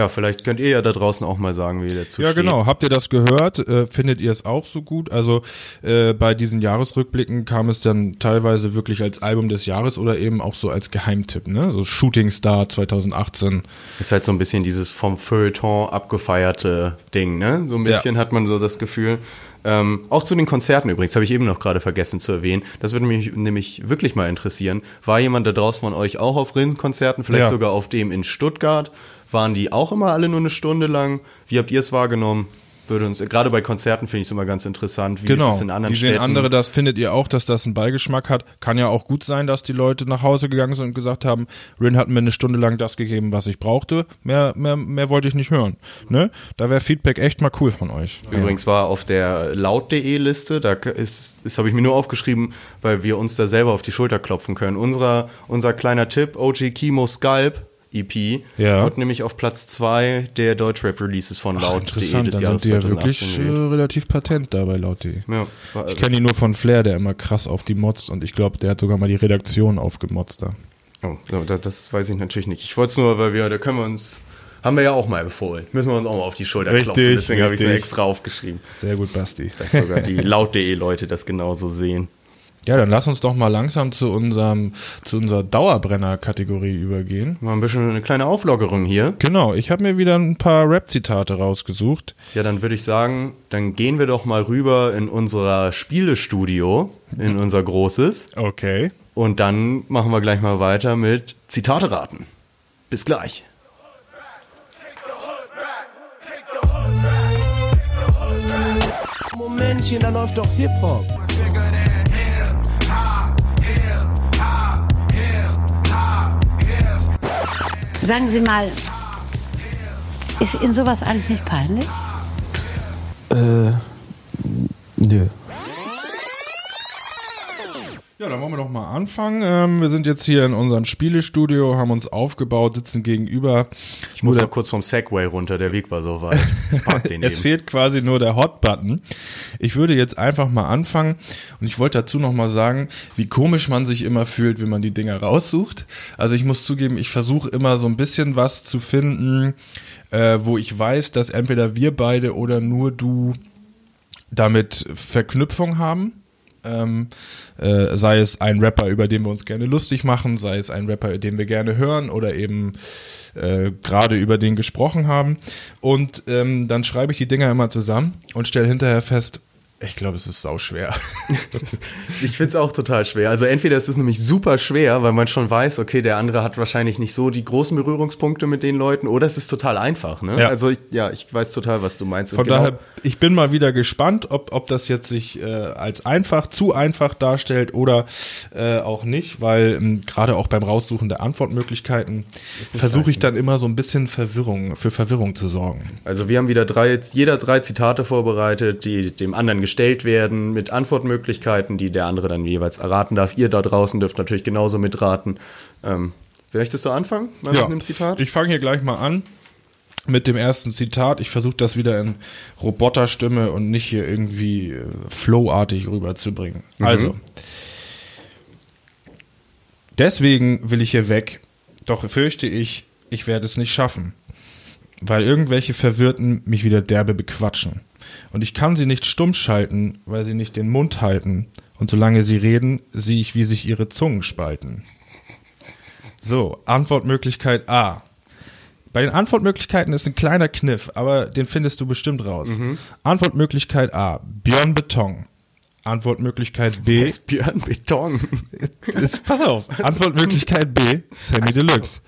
Ja, vielleicht könnt ihr ja da draußen auch mal sagen, wie ihr dazu Ja, steht. genau. Habt ihr das gehört? Äh, findet ihr es auch so gut? Also äh, bei diesen Jahresrückblicken kam es dann teilweise wirklich als Album des Jahres oder eben auch so als Geheimtipp, ne? So Shooting Star 2018. Ist halt so ein bisschen dieses vom Feuilleton abgefeierte Ding, ne? So ein bisschen hat man so das Gefühl. Ähm, auch zu den Konzerten übrigens, habe ich eben noch gerade vergessen zu erwähnen. Das würde mich nämlich wirklich mal interessieren. War jemand da draußen von euch auch auf Rindenkonzerten, vielleicht Ja. sogar auf dem in Stuttgart? Waren die auch immer alle nur eine Stunde lang? Wie habt ihr es wahrgenommen? Würde uns, gerade bei Konzerten finde ich es immer ganz interessant. Wie Genau. ist es in anderen Wie sehen Städten? andere das? Findet ihr auch, dass das einen Beigeschmack hat? Kann ja auch gut sein, dass die Leute nach Hause gegangen sind und gesagt haben, Rin hat mir eine Stunde lang das gegeben, was ich brauchte. Mehr, mehr, mehr wollte ich nicht hören. Ne? Da wäre Feedback echt mal cool von euch. Übrigens war auf der laut.de Liste, da ist, das habe ich mir nur aufgeschrieben, weil wir uns da selber auf die Schulter klopfen können. Unser, unser kleiner Tipp, OG Kimo Scalp EP, Ja. wird nämlich auf Platz 2 der Deutschrap-Releases von Ach, laut.de interessant, des dann Jahres sind die ja 2018 wirklich äh, relativ patent dabei laut die. Ja, Ich kenne ihn nur von Flair, der immer krass auf die motzt und ich glaube, der hat sogar mal die Redaktion aufgemotzt da. oh, das, das weiß ich natürlich nicht. Ich wollte es nur, weil wir, da können wir uns, haben wir ja auch mal befohlen. Müssen wir uns auch mal auf die Schulter Richtig, klopfen. Deswegen habe ich es extra aufgeschrieben, Sehr gut, Basti. dass sogar die laut.de Leute das genauso sehen. Ja, dann lass uns doch mal langsam zu unserem, zu unserer Dauerbrenner-Kategorie übergehen. Mal ein bisschen eine kleine Auflockerung hier. Genau, ich habe mir wieder ein paar Rap-Zitate rausgesucht. Ja, dann würde ich sagen, dann gehen wir doch mal rüber in unser Spielestudio, in unser großes. Okay. Und dann machen wir gleich mal weiter mit Zitate raten. Bis gleich. Momentchen, da läuft doch Hip-Hop. Sagen Sie mal, ist Ihnen sowas eigentlich nicht peinlich? Äh, nö. Ja, dann wollen wir doch mal anfangen. Ähm, wir sind jetzt hier in unserem Spielestudio, haben uns aufgebaut, sitzen gegenüber. Ich muss noch kurz vom Segway runter, der Weg war so weit. Ich park den Es eben. fehlt quasi nur der Hot-Button. Ich würde jetzt einfach mal anfangen und ich wollte dazu noch mal sagen, wie komisch man sich immer fühlt, wenn man die Dinger raussucht. Also ich muss zugeben, ich versuche immer so ein bisschen was zu finden, äh, wo ich weiß, dass entweder wir beide oder nur du damit Verknüpfung haben. Ähm, äh, sei es ein Rapper, über den wir uns gerne lustig machen, sei es ein Rapper, den wir gerne hören oder eben äh, gerade über den gesprochen haben. Und ähm, dann schreibe ich die Dinger immer zusammen und stelle hinterher fest, ich glaube, es ist sau schwer. Ich finde es auch total schwer. Also entweder ist es nämlich super schwer, weil man schon weiß, okay, der andere hat wahrscheinlich nicht so die großen Berührungspunkte mit den Leuten, oder es ist total einfach. Ne? Ja. Also ich, ja, ich weiß total, was du meinst. Von genau- daher, ich bin mal wieder gespannt, ob, ob das jetzt sich äh, als einfach, zu einfach darstellt oder äh, auch nicht, weil ähm, gerade auch beim Raussuchen der Antwortmöglichkeiten versuche ich dann immer so ein bisschen Verwirrung, für Verwirrung zu sorgen. Also wir haben wieder drei, jeder drei Zitate vorbereitet, die dem anderen gestellt werden, mit Antwortmöglichkeiten, die der andere dann jeweils erraten darf. Ihr da draußen dürft natürlich genauso mitraten. Ähm, möchtest du anfangen mit einem Zitat? Ich fange hier gleich mal an mit dem ersten Zitat. Ich versuche das wieder in Roboterstimme und nicht hier irgendwie äh, flowartig rüberzubringen. Also, deswegen will ich hier weg, doch fürchte ich, ich werde es nicht schaffen, weil irgendwelche Verwirrten mich wieder derbe bequatschen. Und ich kann sie nicht stumm schalten, weil sie nicht den Mund halten. Und solange sie reden, sehe ich, wie sich ihre Zungen spalten. So, Antwortmöglichkeit A. Bei den Antwortmöglichkeiten ist ein kleiner Kniff, aber den findest du bestimmt raus. Antwortmöglichkeit A, Björn Beton. Antwortmöglichkeit B, ist Björn Beton. ist, pass auf. Antwortmöglichkeit B, Sammy Deluxe.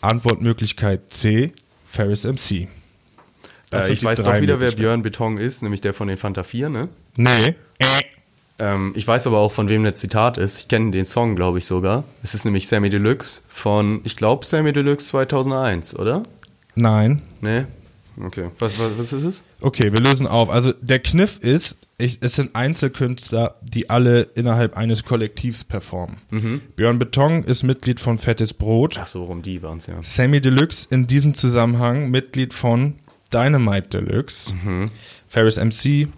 Antwortmöglichkeit C, Ferris MC. Äh, sind ich weiß doch wieder, wer. Björn Beton ist, nämlich der von den Fanta 4, ne? Nee. Ähm, ich weiß aber auch, von wem das Zitat ist. Ich kenne den Song, glaube ich, sogar. Es ist nämlich Sammy Deluxe von, ich glaube, Sammy Deluxe 2001, oder? Nein. Ne? Okay. Was, was, was ist es? Okay, wir lösen auf. Also der Kniff ist, ich, es sind Einzelkünstler, die alle innerhalb eines Kollektivs performen. Björn Beton ist Mitglied von Fettes Brot. Ach so, rum die waren es ja. Sammy Deluxe in diesem Zusammenhang Mitglied von Dynamite Deluxe. Ferris MC,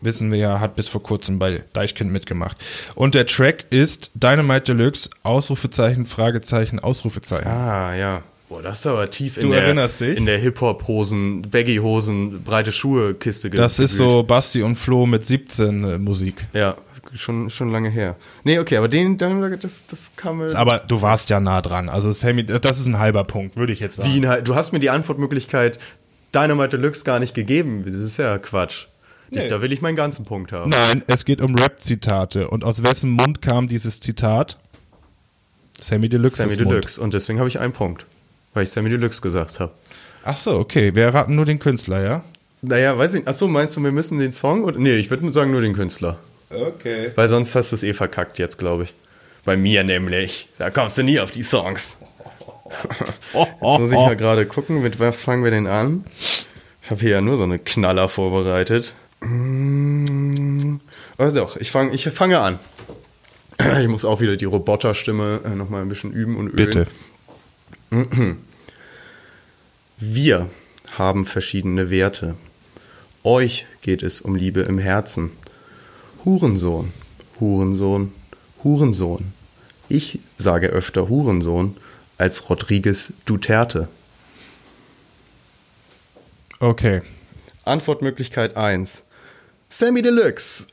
wissen wir ja, hat bis vor kurzem bei Deichkind mitgemacht. Und der Track ist Dynamite Deluxe, Ausrufezeichen, Fragezeichen, Ausrufezeichen. Ah, ja. Boah, das ist aber tief in Du der, erinnerst dich? in der Hip-Hop-Hosen, Baggy-Hosen, breite Schuhe-Kiste Das ist so Basti und Flo mit 17 äh, Musik. Ja, schon, schon lange her. Nee, okay, aber den, dann, das, das kam mir. Aber du warst ja nah dran. Also Sammy, das ist ein halber Punkt, würde ich jetzt sagen. Wie, du hast mir die Antwortmöglichkeit Dynamite Deluxe gar nicht gegeben. Das ist ja Quatsch. Ich, Nee. da will ich meinen ganzen Punkt haben. Nein, es geht um Rap-Zitate. Und aus wessen Mund kam dieses Zitat? Sammy Deluxe. Sammy Deluxe. Und deswegen habe ich einen Punkt. Weil ich Sammy Deluxe gesagt habe. Ach so, okay. Wir raten nur den Künstler, ja? Naja, weiß ich nicht. Achso, meinst du, wir müssen den Song? Oder? Nee, ich würde nur sagen, nur den Künstler. Okay. Weil sonst hast du es eh verkackt jetzt, glaube ich. Bei mir nämlich. Da kommst du nie auf die Songs. Jetzt muss ich mal gerade gucken, mit was fangen wir denn an? Ich habe hier ja nur so eine Knaller vorbereitet. Oh doch, ich, fang, ich fange an. Ich muss auch wieder die Roboterstimme äh, nochmal ein bisschen üben und ölen. Bitte. Wir haben verschiedene Werte. Euch geht es um Liebe im Herzen. Hurensohn, Hurensohn, Hurensohn. Ich sage öfter Hurensohn als Rodriguez Duterte. Okay. Antwortmöglichkeit 1. Sammy Deluxe.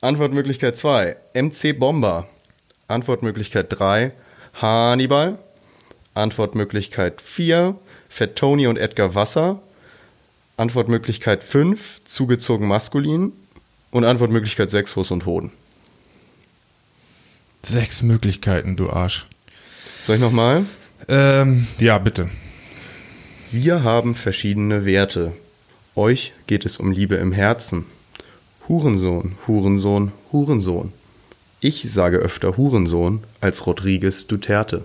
Antwortmöglichkeit 2. MC Bomber. Antwortmöglichkeit 3. Hannibal. Antwortmöglichkeit 4. Fat Tony und Edgar Wasser. Antwortmöglichkeit 5. Zugezogen maskulin. Und Antwortmöglichkeit 6. Fuß und Hoden. Sechs Möglichkeiten, du Arsch. Soll ich nochmal? Ähm, ja, bitte. Wir haben verschiedene Werte. Euch geht es um Liebe im Herzen. Hurensohn, Hurensohn, Hurensohn. Ich sage öfter Hurensohn als Rodriguez Duterte.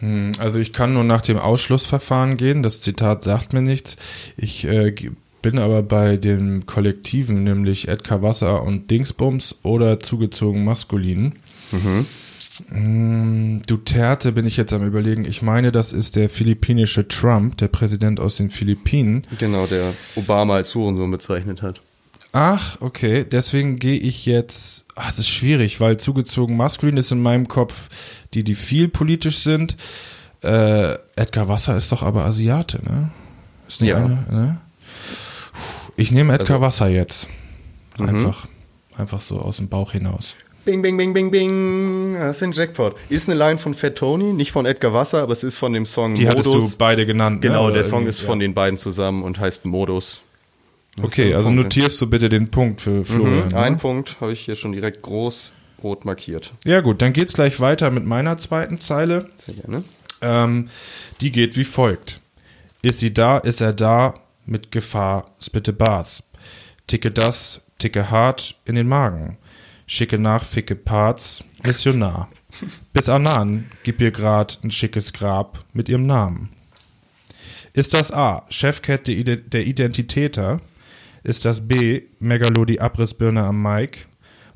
Hm, Also ich kann nur nach dem Ausschlussverfahren gehen. Das Zitat sagt mir nichts. Ich äh, bin aber bei den Kollektiven, nämlich Edgar Wasser und Dingsbums oder zugezogen maskulin. Mm, Duterte bin ich jetzt am überlegen. Ich meine, das ist der philippinische Trump, der Präsident aus den Philippinen. Genau, der Obama als Hurensohn bezeichnet hat. Ach, okay. Deswegen gehe ich jetzt. Ach, es ist schwierig, weil zugezogen maskulin ist in meinem Kopf die, die viel politisch sind. Äh, Edgar Wasser ist doch aber Asiate, ne? Ist nicht Ja. eine, ne? Ich nehme Edgar Also- Wasser jetzt. Einfach, einfach so aus dem Bauch hinaus. Bing, bing, bing, bing, bing. Das ist ein Jackpot. Ist eine Line von Fat Tony, nicht von Edgar Wasser, aber es ist von dem Song Die hattest Modus. du beide genannt. ne? genau, Oder der Song ist von ja. den beiden zusammen und heißt Modus. Das Okay, also Punkt. notierst du bitte den Punkt für Florian. Mhm, ne? Ein Punkt habe ich hier schon direkt groß rot markiert. Ja gut, dann geht's gleich weiter mit meiner zweiten Zeile. Sehr gerne. Ähm, die geht wie folgt. Ist sie da, ist er da, mit Gefahr, spitte Bars. Ticke das, ticke hart in den Magen. Schicke nach, ficke Parts, Missionar. Bis Anan, gib ihr grad ein schickes Grab mit ihrem Namen. Ist das A, Chefcat der Ide- der Identitäter? Ist das B, Megalo die Abrissbirne am Mic?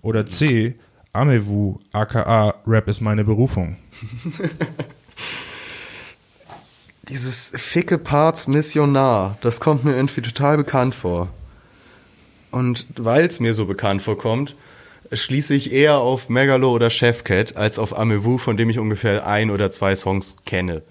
Oder C, Amewu, aka Rap ist meine Berufung? Dieses ficke Parts Missionar, das kommt mir irgendwie total bekannt vor. Und weil es mir so bekannt vorkommt, schließe ich eher auf Megalo oder Chefcat als auf Amewu, von dem ich ungefähr ein oder zwei Songs kenne.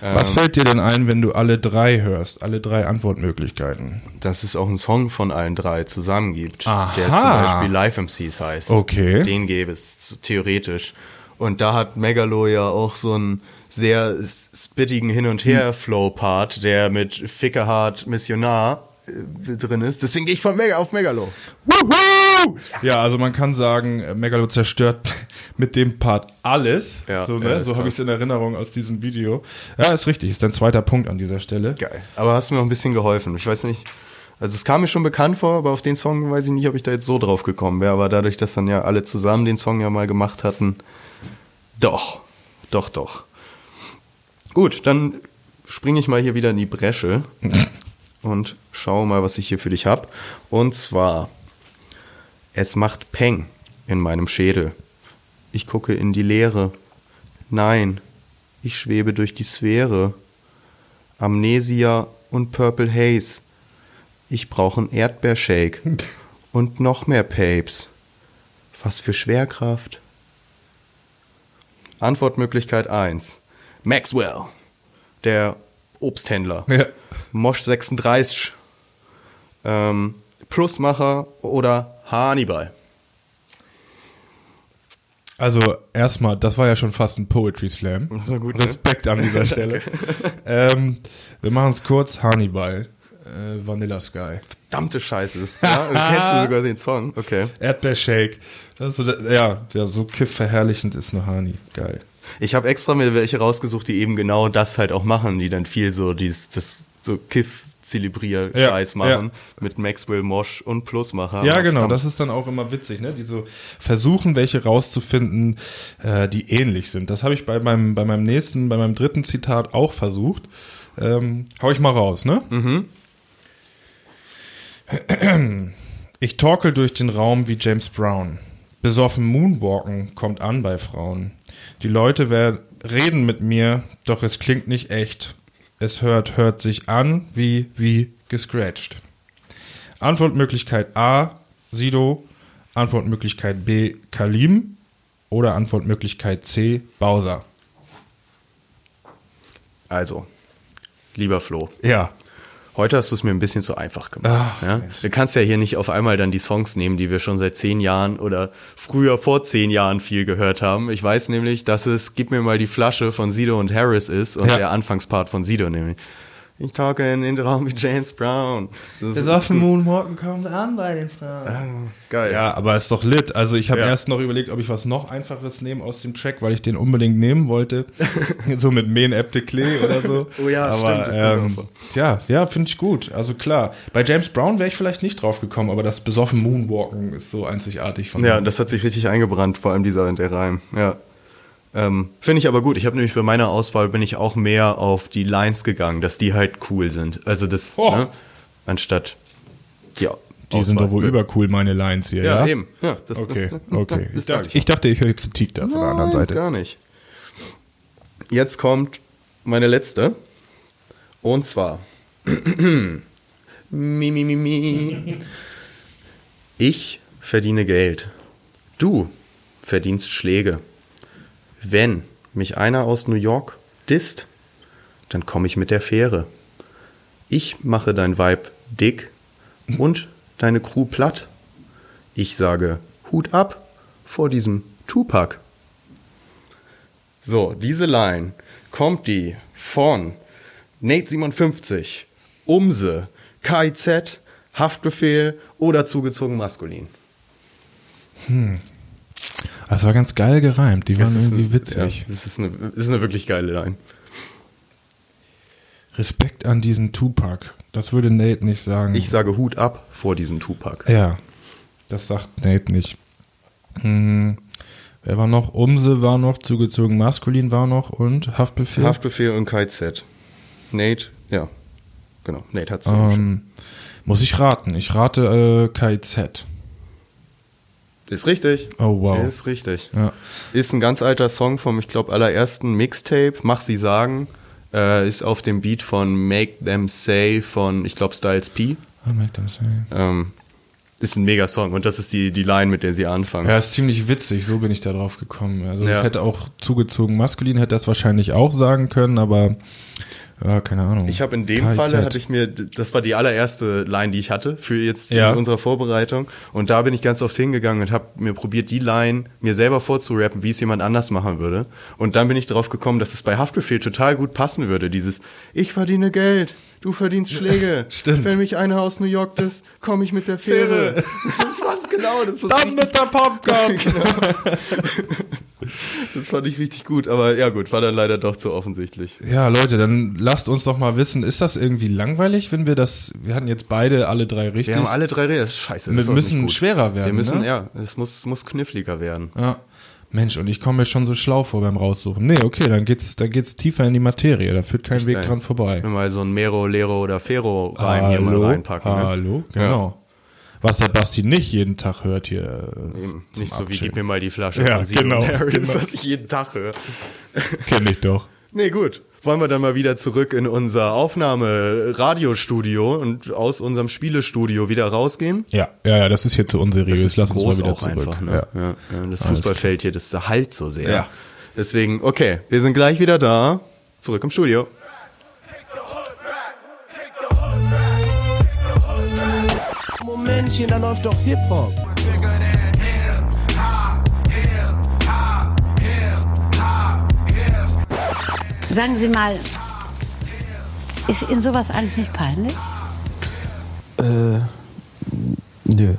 Was fällt dir denn ein, wenn du alle drei hörst, alle drei Antwortmöglichkeiten? Dass es auch einen Song von allen drei zusammen gibt, Aha. der zum Beispiel Live MCs heißt. Okay. Den gäbe es theoretisch. Und da hat Megalo ja auch so einen sehr spittigen Hin- und Her-Flow-Part, der mit Ficke Hart Missionar drin ist. Deswegen gehe ich von Mega auf Megalo. Wuhu! Ja, also man kann sagen, äh, Megalo zerstört mit dem Part alles. Ja, so ja, ne? ist so habe ich es in Erinnerung aus diesem Video. Ja, ist richtig, ist dein zweiter Punkt an dieser Stelle. Geil. Aber hast mir auch ein bisschen geholfen. Ich weiß nicht. Also es kam mir schon bekannt vor, aber auf den Song weiß ich nicht, ob ich da jetzt so drauf gekommen wäre. Aber dadurch, dass dann ja alle zusammen den Song ja mal gemacht hatten, doch, doch, doch. Gut, dann springe ich mal hier wieder in die Bresche und schaue mal, was ich hier für dich habe. Und zwar, es macht Peng in meinem Schädel. Ich gucke in die Leere. Nein, ich schwebe durch die Sphäre. Amnesia und Purple Haze. Ich brauche einen Erdbeershake. und noch mehr Papes. Was für Schwerkraft. Antwortmöglichkeit 1. Maxwell, der Obsthändler. Ja. Mosch 36. Ähm, Plusmacher oder Hannibal. Also erstmal, das war ja schon fast ein Poetry Slam. War gut, ne? Respekt an dieser Stelle. ähm, wir machen es kurz. Hannibal, äh, Vanilla Sky. Verdammte Scheiße. Das, ja, kennst du sogar den Song. Okay. Erdbeershake. Das so, ja, ja, so kiff-verherrlichend ist eine Hani. Geil. Ich habe extra mir welche rausgesucht, die eben genau das halt auch machen, die dann viel so dieses das so Kiff zelebrier Scheiß Ja, machen ja. mit Maxwell Mosch und Plusmacher. Ja, genau, verdammt. das ist dann auch immer witzig, ne? Die so versuchen, welche rauszufinden, äh, die ähnlich sind. Das habe ich bei meinem, bei meinem nächsten, bei meinem dritten Zitat auch versucht. Ähm, hau ich mal raus, ne? Ich torkel durch den Raum wie James Brown. Besoffen Moonwalken kommt an bei Frauen. Die Leute werden, reden mit mir, doch es klingt nicht echt. Es hört, hört sich an wie, wie gescratcht. Antwortmöglichkeit A, Sido. Antwortmöglichkeit B, Kalim. Oder Antwortmöglichkeit C, Bowser. Also, lieber Flo, Ja. Heute hast du es mir ein bisschen zu einfach gemacht. Ach, ja? Du kannst ja hier nicht auf einmal dann die Songs nehmen, die wir schon seit zehn Jahren oder früher vor zehn Jahren viel gehört haben. Ich weiß nämlich, dass es Gib mir mal die Flasche von Sido und Harris ist und Ja. der Anfangspart von Sido nämlich. Ich talke in den Raum wie James Brown. Das ist- Besoffen Moonwalken kommt an bei den Frauen. geil. Ja, aber ist doch lit. Also ich habe Ja. erst noch überlegt, ob ich was noch einfaches nehme aus dem Track, weil ich den unbedingt nehmen wollte. so mit Men Epte Klee oder so. Oh ja, aber, stimmt, Ähm, ja, ja, finde ich gut. Also klar. Bei James Brown wäre ich vielleicht nicht drauf gekommen, aber das besoffen Moonwalken ist so einzigartig von Ja, ihm. das hat sich richtig eingebrannt, vor allem dieser der Reim. Ja. Ähm, Finde ich aber gut. Ich habe nämlich bei meiner Auswahl bin ich auch mehr auf die Lines gegangen, dass die halt cool sind. Also das, Oh. ne, anstatt ja. Die sind doch wohl übercool, meine Lines hier, ja? Ja, eben. Ja, das, Okay, okay. Das Ich dachte, ich. ich dachte, ich höre Kritik da von der anderen Seite. Gar nicht. Jetzt kommt meine letzte. Und zwar. mi, mi, mi, mi. Ich verdiene Geld. Du verdienst Schläge. Wenn mich einer aus New York disst, dann komme ich mit der Fähre. Ich mache dein Weib dick und deine Crew platt. Ich sage Hut ab vor diesem Tupac. So, diese Line kommt die von Nate57, Umse, KIZ, Haftbefehl oder zugezogen maskulin. Das war ganz geil gereimt. Die waren irgendwie ein- witzig. Ja, das ist eine, das ist eine wirklich geile Line. Respekt an diesen Tupac. Das würde Nate nicht sagen. Ich sage Hut ab vor diesem Tupac. ja, das sagt Nate nicht. Hm, wer war noch? Umse war noch, zugezogen maskulin war noch und Haftbefehl. Haftbefehl und KIZ. Nate, ja. Genau, Nate hat es ähm, muss ich raten. Ich rate äh, KIZ. Ist richtig. Oh, wow. Ist richtig. Ja. Ist ein ganz alter Song vom, ich glaube, allerersten Mixtape. Mach sie sagen. Äh, ist auf dem Beat von Make Them Say von, ich glaube, Styles P. I make them say. Ähm, ist ein mega Song und das ist die, die Line, mit der sie anfangen. Ja, ist ziemlich witzig, so bin ich da drauf gekommen. Also Ja. das hätte auch zugezogen maskulin, hätte das wahrscheinlich auch sagen können, aber ja, keine Ahnung. Ich habe in dem KIZ. Falle hatte ich mir, das war die allererste Line, die ich hatte für jetzt für Ja. unsere Vorbereitung. Und da bin ich ganz oft hingegangen und habe mir probiert, die Line mir selber vorzurappen, wie es jemand anders machen würde. Und dann bin ich drauf gekommen, dass es bei Haftbefehl total gut passen würde. Dieses Ich verdiene Geld, du verdienst Schläge. Stimmt. Wenn mich einer aus New York ist, komme ich mit der Fähre. Das war's genau. Das, ist Dann richtig, mit der Popcorn! das fand ich richtig gut. Aber ja gut, war dann leider doch zu offensichtlich. Ja, Leute, dann lasst uns doch mal wissen, ist das irgendwie langweilig, wenn wir das, wir hatten jetzt beide alle drei richtig. Wir haben alle drei Reden. Das ist scheiße. Wir das auch müssen schwerer werden, Wir müssen, ne? ja, es muss, muss kniffliger werden. Ja. Mensch, und ich komme mir schon so schlau vor beim Raussuchen. Nee, okay, dann geht's, dann geht's tiefer in die Materie. Da führt kein Weg geil. dran vorbei. Mal so ein Mero, Lero oder Fero rein hier mal reinpacken. Ne? Hallo, genau. Was der Basti nicht jeden Tag hört hier. äh, Eben. Nicht so wie gib mir mal die Flasche Ja, von Zero genau, Harris, genau. was ich jeden Tag höre. Kenn ich doch. Nee, gut. Wollen wir dann mal wieder zurück in unser Aufnahme-Radiostudio und aus unserem Spielestudio wieder rausgehen? Ja, ja, ja, das ist hier zu unseriös. Das ist Lass uns mal groß wieder auch zurück. einfach. Ne? Ja. Ja. Das Fußballfeld hier, das halt so sehr. Ja. Deswegen, okay, wir sind gleich wieder da. Zurück im Studio. Momentchen, da läuft doch Hip-Hop. Sagen Sie mal, ist Ihnen sowas eigentlich nicht peinlich? Äh, nö.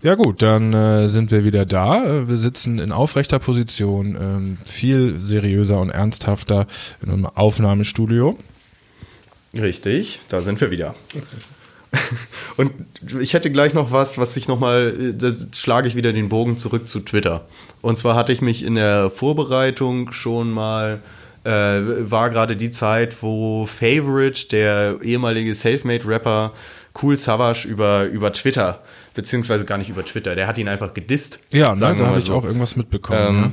Ja gut, dann äh, sind wir wieder da. Äh, Wir sitzen in aufrechter Position, ähm, viel seriöser und ernsthafter in einem Aufnahmestudio. Richtig, da sind wir wieder. Und ich hätte gleich noch was, was ich nochmal, da schlage ich wieder den Bogen zurück zu Twitter. Und zwar hatte ich mich in der Vorbereitung schon mal, äh, war gerade die Zeit, wo Favorite, der ehemalige Selfmade-Rapper Cool Savage über, über Twitter, beziehungsweise gar nicht über Twitter, der hat ihn einfach gedisst. Ja, ne, da habe ich so. auch irgendwas mitbekommen. Ähm, ne?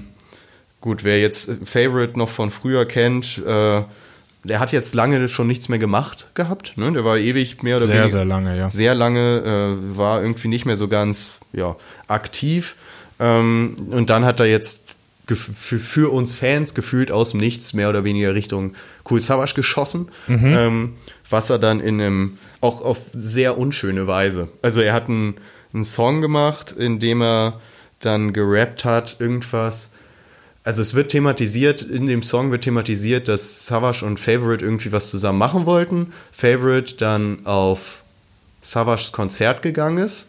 Gut, wer jetzt Favorite noch von früher kennt, äh, der hat jetzt lange schon nichts mehr gemacht gehabt. Ne? Der war ewig mehr oder Sehr, weniger sehr lange, ja. sehr lange, äh, war irgendwie nicht mehr so ganz ja, aktiv. Ähm, und dann hat er jetzt für, uns Fans gefühlt aus dem Nichts mehr oder weniger Richtung Cool Savage geschossen. Ähm, was er dann in einem, auch auf sehr unschöne Weise. Also er hat einen, einen Song gemacht, in dem er dann gerappt hat, irgendwas. Also es wird thematisiert, in dem Song wird thematisiert, dass Savage und Favorite irgendwie was zusammen machen wollten. Favorite dann auf Savages Konzert gegangen ist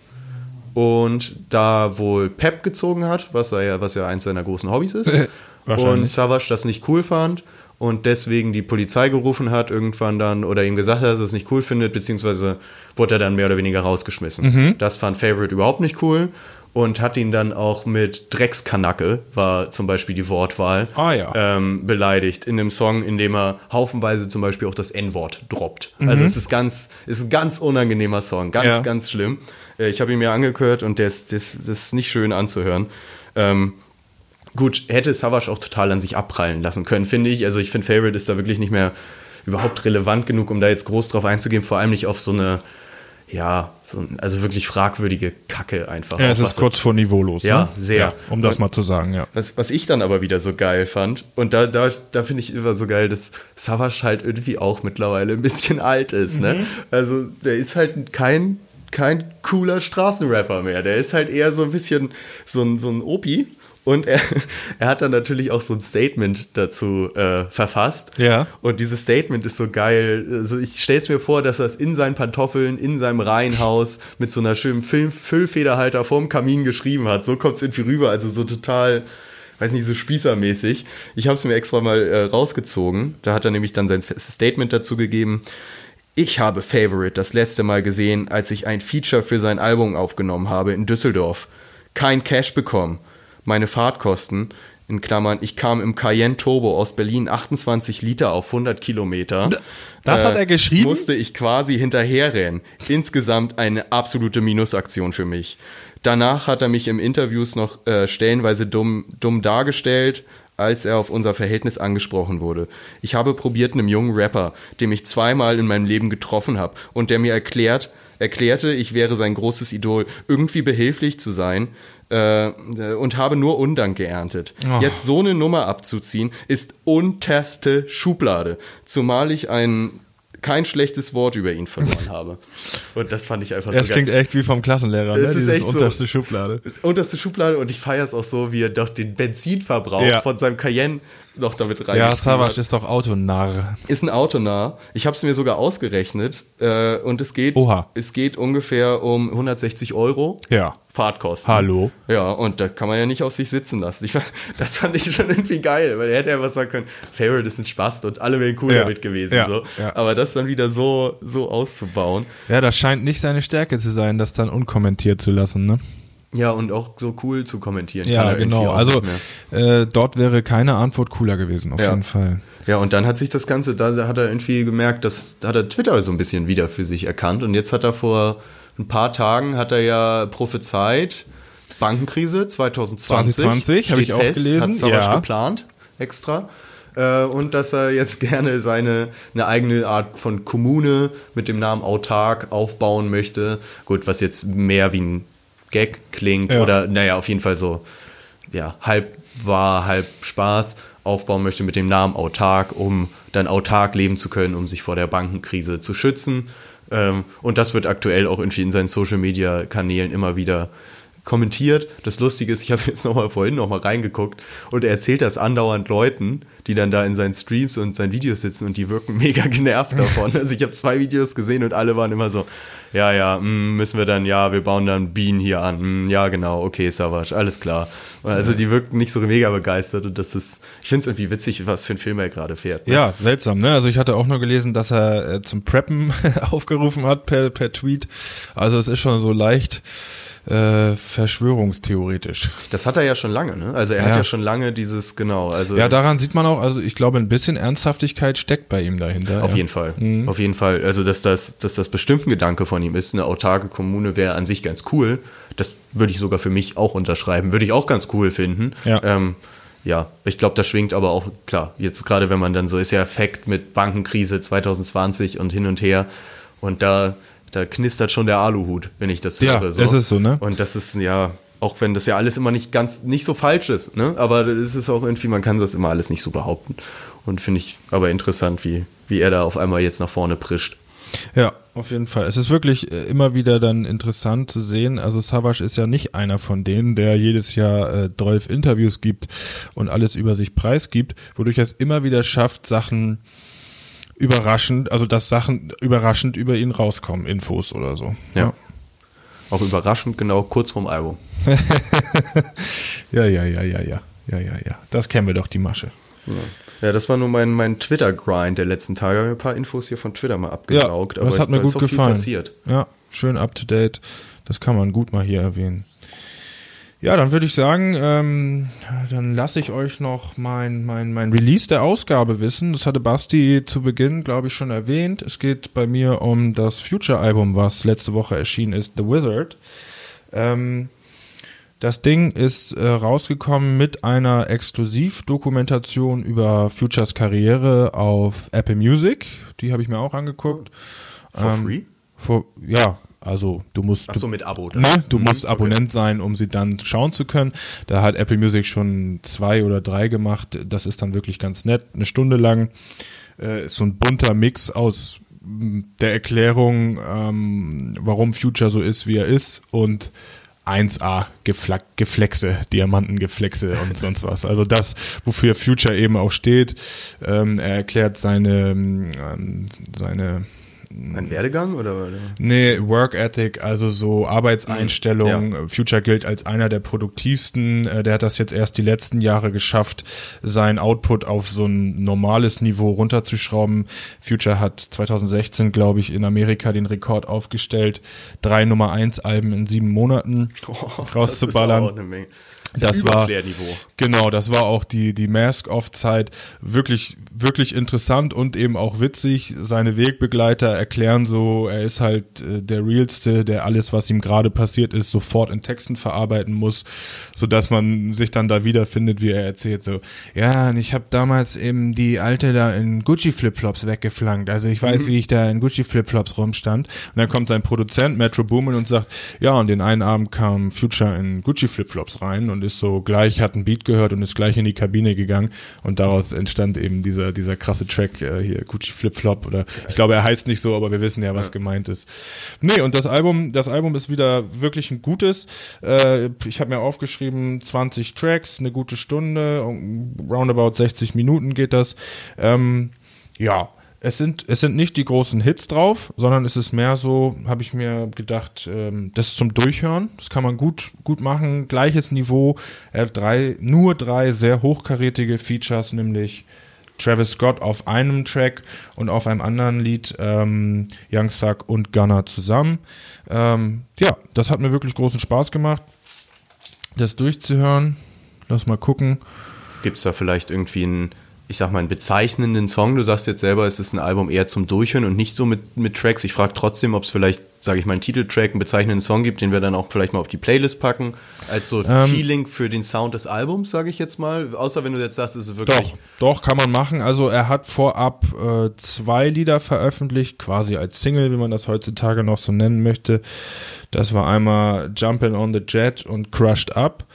und da wohl Pep gezogen hat, was er ja, was ja eins seiner großen Hobbys ist. Und Savage das nicht cool fand und deswegen die Polizei gerufen hat irgendwann dann oder ihm gesagt hat, dass er es nicht cool findet, beziehungsweise wurde er dann mehr oder weniger rausgeschmissen. Mhm. Das fand Favorite überhaupt nicht cool und hat ihn dann auch mit Dreckskanacke, war zum Beispiel die Wortwahl, Ah, ja. ähm, beleidigt in dem Song, in dem er haufenweise zum Beispiel auch das N-Wort droppt. Also es ist ganz, ist ein ganz unangenehmer Song, ganz, Mhm. Ja. ganz schlimm. Äh, Ich habe ihn mir angehört und der ist, das, das ist nicht schön anzuhören. Ähm, gut, hätte Savage auch total an sich abprallen lassen können, finde ich. Also ich finde, Favorite ist da wirklich nicht mehr überhaupt relevant genug, um da jetzt groß drauf einzugehen, vor allem nicht auf so eine, ja, so, also wirklich fragwürdige Kacke einfach. Ja, es ist kurz vor niveaulos. Ja, ne? sehr. um das mal zu sagen, ja. was, was ich dann aber wieder so geil fand, und da, da, da finde ich immer so geil, dass Savage halt irgendwie auch mittlerweile ein bisschen alt ist, ne? Also der ist halt kein, kein cooler Straßenrapper mehr. Der ist halt eher so ein bisschen so ein, so ein Opi. Und er, er hat dann natürlich auch so ein Statement dazu äh, verfasst. Ja. Und dieses Statement ist so geil. Also ich stelle es mir vor, dass er es in seinen Pantoffeln, in seinem Reihenhaus mit so einer schönen Film Füllfederhalter vorm Kamin geschrieben hat. So kommt es irgendwie rüber. Also so total, weiß nicht, so spießermäßig. Ich habe es mir extra mal äh, rausgezogen. Da hat er nämlich dann sein Statement dazu gegeben. Ich habe Favorite das letzte Mal gesehen, als ich ein Feature für sein Album aufgenommen habe in Düsseldorf. Kein Cash bekommen. Meine Fahrtkosten, in Klammern, ich kam im Cayenne Turbo aus Berlin 28 Liter auf 100 Kilometer. Das hat er geschrieben? Musste ich quasi hinterherrennen. Insgesamt eine absolute Minusaktion für mich. Danach hat er mich im Interviews noch äh, stellenweise dumm, dumm dargestellt, als er auf unser Verhältnis angesprochen wurde. Ich habe probiert, einem jungen Rapper, den ich zweimal in meinem Leben getroffen habe und der mir erklärt, erklärte, ich wäre sein großes Idol, irgendwie behilflich zu sein äh, und habe nur Undank geerntet. Jetzt so eine Nummer abzuziehen, ist unterste Schublade, zumal ich ein kein schlechtes Wort über ihn verloren habe. Und das fand ich einfach Das so geil. klingt echt wie vom Klassenlehrer, ne? Es ist echt so. unterste Schublade. Unterste Schublade und ich feiere es auch so, wie er doch den Benzinverbrauch Ja. von seinem Cayenne noch damit Ja, reingeschrieben Savage hat. ist doch Autonarr. Ist ein autonah. Ich habe es mir sogar ausgerechnet äh, und es geht, Oha. es geht ungefähr um 160 Euro Ja. Fahrtkosten. Hallo. Ja, und da kann man ja nicht auf sich sitzen lassen. Ich, das fand ich schon irgendwie geil, weil er hätte ja was sagen können, Favorite ist ein Spaß und alle wären cool Ja. damit gewesen. Ja. So. Ja. Aber das dann wieder so, so auszubauen. Ja, das scheint nicht seine Stärke zu sein, das dann unkommentiert zu lassen, ne? Ja, und auch so cool zu kommentieren. Ja, genau. Also äh, dort wäre keine Antwort cooler gewesen, auf Ja. jeden Fall. Ja, und dann hat sich das Ganze, da hat er irgendwie gemerkt, dass da hat er Twitter so ein bisschen wieder für sich erkannt. Und jetzt hat er vor ein paar Tagen hat er ja prophezeit, Bankenkrise 2020. 2020, hab steht ich auch fest, gelesen, Hat Savage ja. geplant, extra. Äh, und dass er jetzt gerne seine eine eigene Art von Kommune mit dem Namen Autark aufbauen möchte. Gut, was jetzt mehr wie ein Gag klingt Ja. oder naja, auf jeden Fall so ja, halb wahr, halb Spaß aufbauen möchte mit dem Namen Autark, um dann autark leben zu können, um sich vor der Bankenkrise zu schützen. Ähm, und das wird aktuell auch irgendwie in seinen Social-Media-Kanälen immer wieder kommentiert. Das Lustige ist, ich habe jetzt noch mal vorhin noch mal reingeguckt und er erzählt das andauernd Leuten, die dann da in seinen Streams und seinen Videos sitzen und die wirken mega genervt davon. Also ich habe zwei Videos gesehen und alle waren immer so, ja, ja, mm, müssen wir dann, ja, wir bauen dann Bienen hier an. Mm, ja, genau, okay, Savage, alles klar. Also die wirken nicht so mega begeistert und das ist, ich finde es irgendwie witzig, was für ein Film er gerade fährt. ne? Ja, seltsam, ne? Also ich hatte auch nur gelesen, dass er äh, zum Preppen aufgerufen hat per, per Tweet. Also es ist schon so leicht äh, verschwörungstheoretisch. Das hat er ja schon lange, ne? Also er hat Ja. ja schon lange dieses, genau, also Ja, daran sieht man auch, also ich glaube, ein bisschen Ernsthaftigkeit steckt bei ihm dahinter. Auf ja. jeden Fall. Auf jeden Fall. Also, dass das, dass das bestimmt ein Gedanke von ihm ist, eine autarke Kommune wäre an sich ganz cool. Das würde ich sogar für mich auch unterschreiben. Würde ich auch ganz cool finden. Ja. Ähm, ja, ich glaube, das schwingt aber auch, klar, jetzt gerade wenn man dann so ist ja Effekt mit Bankenkrise 2020 und hin und her. Und da, da knistert schon der Aluhut, wenn ich das Ja, höre. So. es ist so, ne? Und das ist, ja, auch wenn das ja alles immer nicht ganz, nicht so falsch ist, ne? Aber es ist auch irgendwie, man kann das immer alles nicht so behaupten. Und finde ich aber interessant, wie, wie er da auf einmal jetzt nach vorne prischt. Ja, auf jeden Fall. Es ist wirklich äh, immer wieder dann interessant zu sehen. Also Savage ist ja nicht einer von denen, der jedes Jahr äh, 12 Interviews gibt und alles über sich preisgibt, wodurch er es immer wieder schafft, Sachen überraschend, also dass Sachen überraschend über ihn rauskommen, Infos oder so. Ja. Auch überraschend genau kurz vorm Album. Ja, ja, ja, ja, ja. Ja, ja, ja. Das kennen wir doch, die Masche. Ja, das war nur mein, mein Twitter-Grind der letzten Tage. Ich habe ein paar Infos hier von Twitter mal abgesaugt. das aber hat mir da ist gut viel gefallen. passiert. Ja, schön up to date. Das kann man gut mal hier erwähnen. Ja, dann würde ich sagen, ähm, dann lasse ich euch noch mein, mein, mein Release der Ausgabe wissen. Das hatte Basti zu Beginn, glaube ich, schon erwähnt. Es geht bei mir um das Future-Album, was letzte Woche erschienen ist, The Wizard. Ähm, das Ding ist äh, rausgekommen mit einer Exklusivdokumentation über Futures Karriere auf Apple Music. Die habe ich mir auch angeguckt. For Ähm, free? For, ja, also du musst. Ach so, mit Abo. Ne, du Mhm, musst okay. Abonnent sein, um sie dann schauen zu können. Da hat Apple Music schon zwei oder drei gemacht. Das ist dann wirklich ganz nett. Eine Stunde lang äh, ist so ein bunter Mix aus m, der Erklärung, ähm, warum Future so ist, wie er ist und 1A Geflack, Geflexe, Diamantengeflexe und sonst was. Also das, wofür Future eben auch steht. Ähm, er erklärt seine, ähm, seine Ein Werdegang oder? oder? Nee, Work Ethic, also so Arbeitseinstellung. Ja. Future gilt als einer der produktivsten. Äh, Der hat das jetzt erst die letzten Jahre geschafft, sein Output auf so ein normales Niveau runterzuschrauben. Future hat 2016, glaube ich, in Amerika den Rekord aufgestellt, drei Nummer eins Alben in sieben Monaten rauszuballern. Das ist auch eine Menge. Das war genau, das war auch die die Mask Off Zeit wirklich wirklich interessant und eben auch witzig. Seine Wegbegleiter erklären so, er ist halt äh, der realste, der alles was ihm gerade passiert ist sofort in Texten verarbeiten muss, so dass man sich dann da wiederfindet, wie er erzählt. So, ja, und ich habe damals eben die alte da in Gucci Flipflops weggeflankt. Also ich weiß, wie ich da in Gucci Flipflops rumstand. Und dann kommt sein Produzent Metro Boomin und sagt, ja, und den einen Abend kam Future in Gucci Flipflops rein und ist so gleich, hat ein Beat gehört und ist gleich in die Kabine gegangen und daraus entstand eben dieser, dieser krasse Track äh, hier, Gucci Flip-Flop oder ich glaube, er heißt nicht so, aber wir wissen ja, was gemeint ist. Nee, und das Album, das Album ist wieder wirklich ein gutes. Äh, ich habe mir aufgeschrieben, 20 Tracks, eine gute Stunde, roundabout 60 Minuten geht das. Ähm, ja, es sind, es sind nicht die großen Hits drauf, sondern es ist mehr so, habe ich mir gedacht, ähm, das ist zum Durchhören. Das kann man gut, gut machen. Gleiches Niveau. Er hat drei, nur drei sehr hochkarätige Features, nämlich Travis Scott auf einem Track und auf einem anderen Lied ähm, Young Thug und Gunner zusammen. Ähm, ja, das hat mir wirklich großen Spaß gemacht. das durchzuhören. Lass mal gucken. Gibt es da vielleicht irgendwie einen, ich sag mal, einen bezeichnenden Song? Du sagst jetzt selber, es ist ein Album eher zum Durchhören und nicht so mit, mit Tracks. Ich frage trotzdem, ob es vielleicht, sage ich mal, einen Titeltrack, einen bezeichnenden Song gibt, den wir dann auch vielleicht mal auf die Playlist packen, als so Ähm. Feeling für den Sound des Albums, sage ich jetzt mal. Außer wenn du jetzt sagst, es ist wirklich. Doch, doch, kann man machen. Also er hat vorab äh, zwei Lieder veröffentlicht, quasi als Single, wie man das heutzutage noch so nennen möchte. Das war einmal Jumpin' on the Jet und Crushed Up.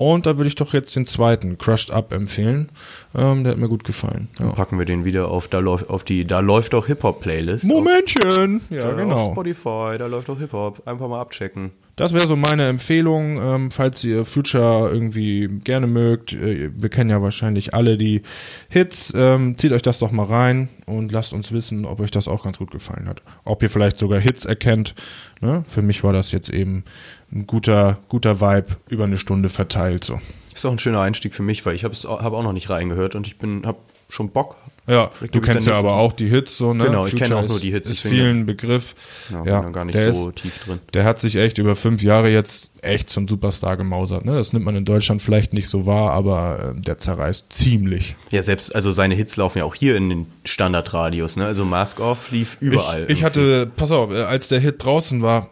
Und da würde ich doch jetzt den zweiten, Crushed Up, empfehlen. Ähm, der hat mir gut gefallen. Ja. Packen wir den wieder auf, da läuft, auf die, da läuft auch Hip-Hop-Playlist. Momentchen! Ja, Auf, genau. auf Spotify, da läuft auch Hip-Hop. Einfach mal abchecken. Das wäre so meine Empfehlung, ähm, falls ihr Future irgendwie gerne mögt. Äh, wir kennen ja wahrscheinlich alle die Hits. Ähm, zieht euch das doch mal rein und lasst uns wissen, ob euch das auch ganz gut gefallen hat. Ob ihr vielleicht sogar Hits erkennt. Ne? Für mich war das jetzt eben ein guter, guter Vibe über eine Stunde verteilt. So. Ist auch ein schöner Einstieg für mich, weil ich habe hab auch noch nicht reingehört und ich bin, habe schon Bock. Ja, Vielleicht du kennst ja aber auch die Hits so, ne? Genau, ich kenne auch nur die Hits, Ist vielen Begriff. Ja, Ja, gar nicht der so ist, tief drin. Der hat sich echt über fünf Jahre jetzt echt zum Superstar gemausert. Ne? Das nimmt man in Deutschland vielleicht nicht so wahr, aber äh, der zerreißt ziemlich. Ja, selbst, also seine Hits laufen ja auch hier in den Standardradios, ne? Also Mask Off lief überall. Ich, ich hatte, pass auf, äh, als der Hit draußen war,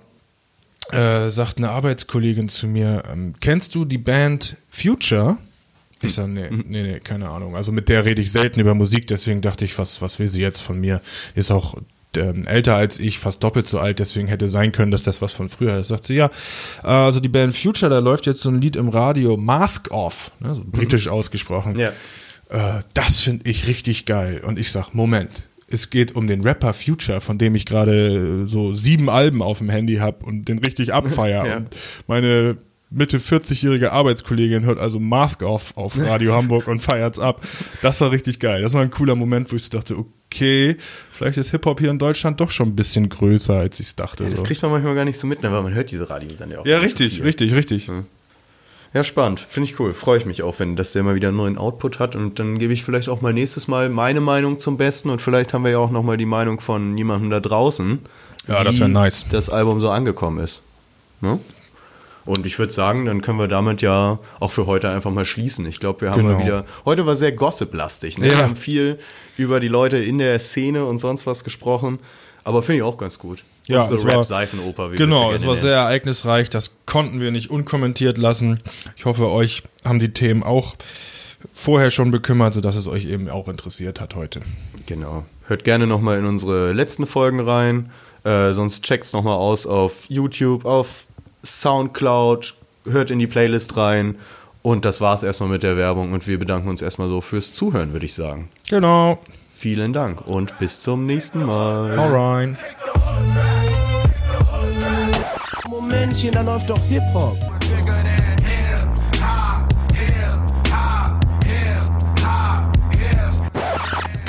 äh, sagt eine Arbeitskollegin zu mir, ähm, kennst du die Band Future? Ich sag, nee, nee, nee, keine Ahnung. Also mit der rede ich selten über Musik, deswegen dachte ich, was, was will sie jetzt von mir? Ist auch ähm, älter als ich, fast doppelt so alt, deswegen hätte sein können, dass das was von früher ist. Sagt sie, ja, äh, also die Band Future, da läuft jetzt so ein Lied im Radio, Mask Off, ne, so britisch ausgesprochen. Ja. Äh, das finde ich richtig geil. Und ich sag, Moment, es geht um den Rapper Future, von dem ich gerade so sieben Alben auf dem Handy habe und den richtig abfeier. Ja. Und meine Mitte 40-jährige Arbeitskollegin hört also Mask Off auf Radio Hamburg und feiert's ab. Das war richtig geil. Das war ein cooler Moment, wo ich so dachte, okay, vielleicht ist Hip-Hop hier in Deutschland doch schon ein bisschen größer, als ich dachte. das so. kriegt man manchmal gar nicht so mit, ne? weil man hört diese Radiosender ja auch. ja, nicht so richtig, richtig, richtig. Ja, spannend. Finde ich cool. Freue ich mich auch, wenn dass der mal wieder einen neuen Output hat. Und dann gebe ich vielleicht auch mal nächstes Mal meine Meinung zum Besten. Und vielleicht haben wir ja auch noch mal die Meinung von jemandem da draußen. Ja, das wie wär nice. Das Album so angekommen ist. Ne? Und ich würde sagen, dann können wir damit ja auch für heute einfach mal schließen. Ich glaube, wir haben Genau. mal wieder. Heute war sehr gossip-lastig. Ne? Ja. Wir haben viel über die Leute in der Szene und sonst was gesprochen. Aber finde ich auch ganz gut. Ja, Unsere es war- Rap-Seifenoper. Genau, es war nennen. sehr ereignisreich. Das konnten wir nicht unkommentiert lassen. Ich hoffe, euch haben die Themen auch vorher schon bekümmert, sodass es euch eben auch interessiert hat heute. Genau. Hört gerne nochmal in unsere letzten Folgen rein. Äh, sonst checkt's nochmal aus auf YouTube, auf Soundcloud. Hört in die Playlist rein. Und das war's erstmal mit der Werbung. Und wir bedanken uns erstmal so fürs Zuhören, würde ich sagen. Genau. Vielen Dank und bis zum nächsten Mal. Alright. Momentchen, da läuft doch Hip-Hop.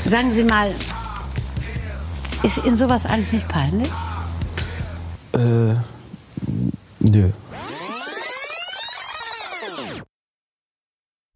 Sagen Sie mal, ist Ihnen sowas eigentlich nicht peinlich? Äh, nö.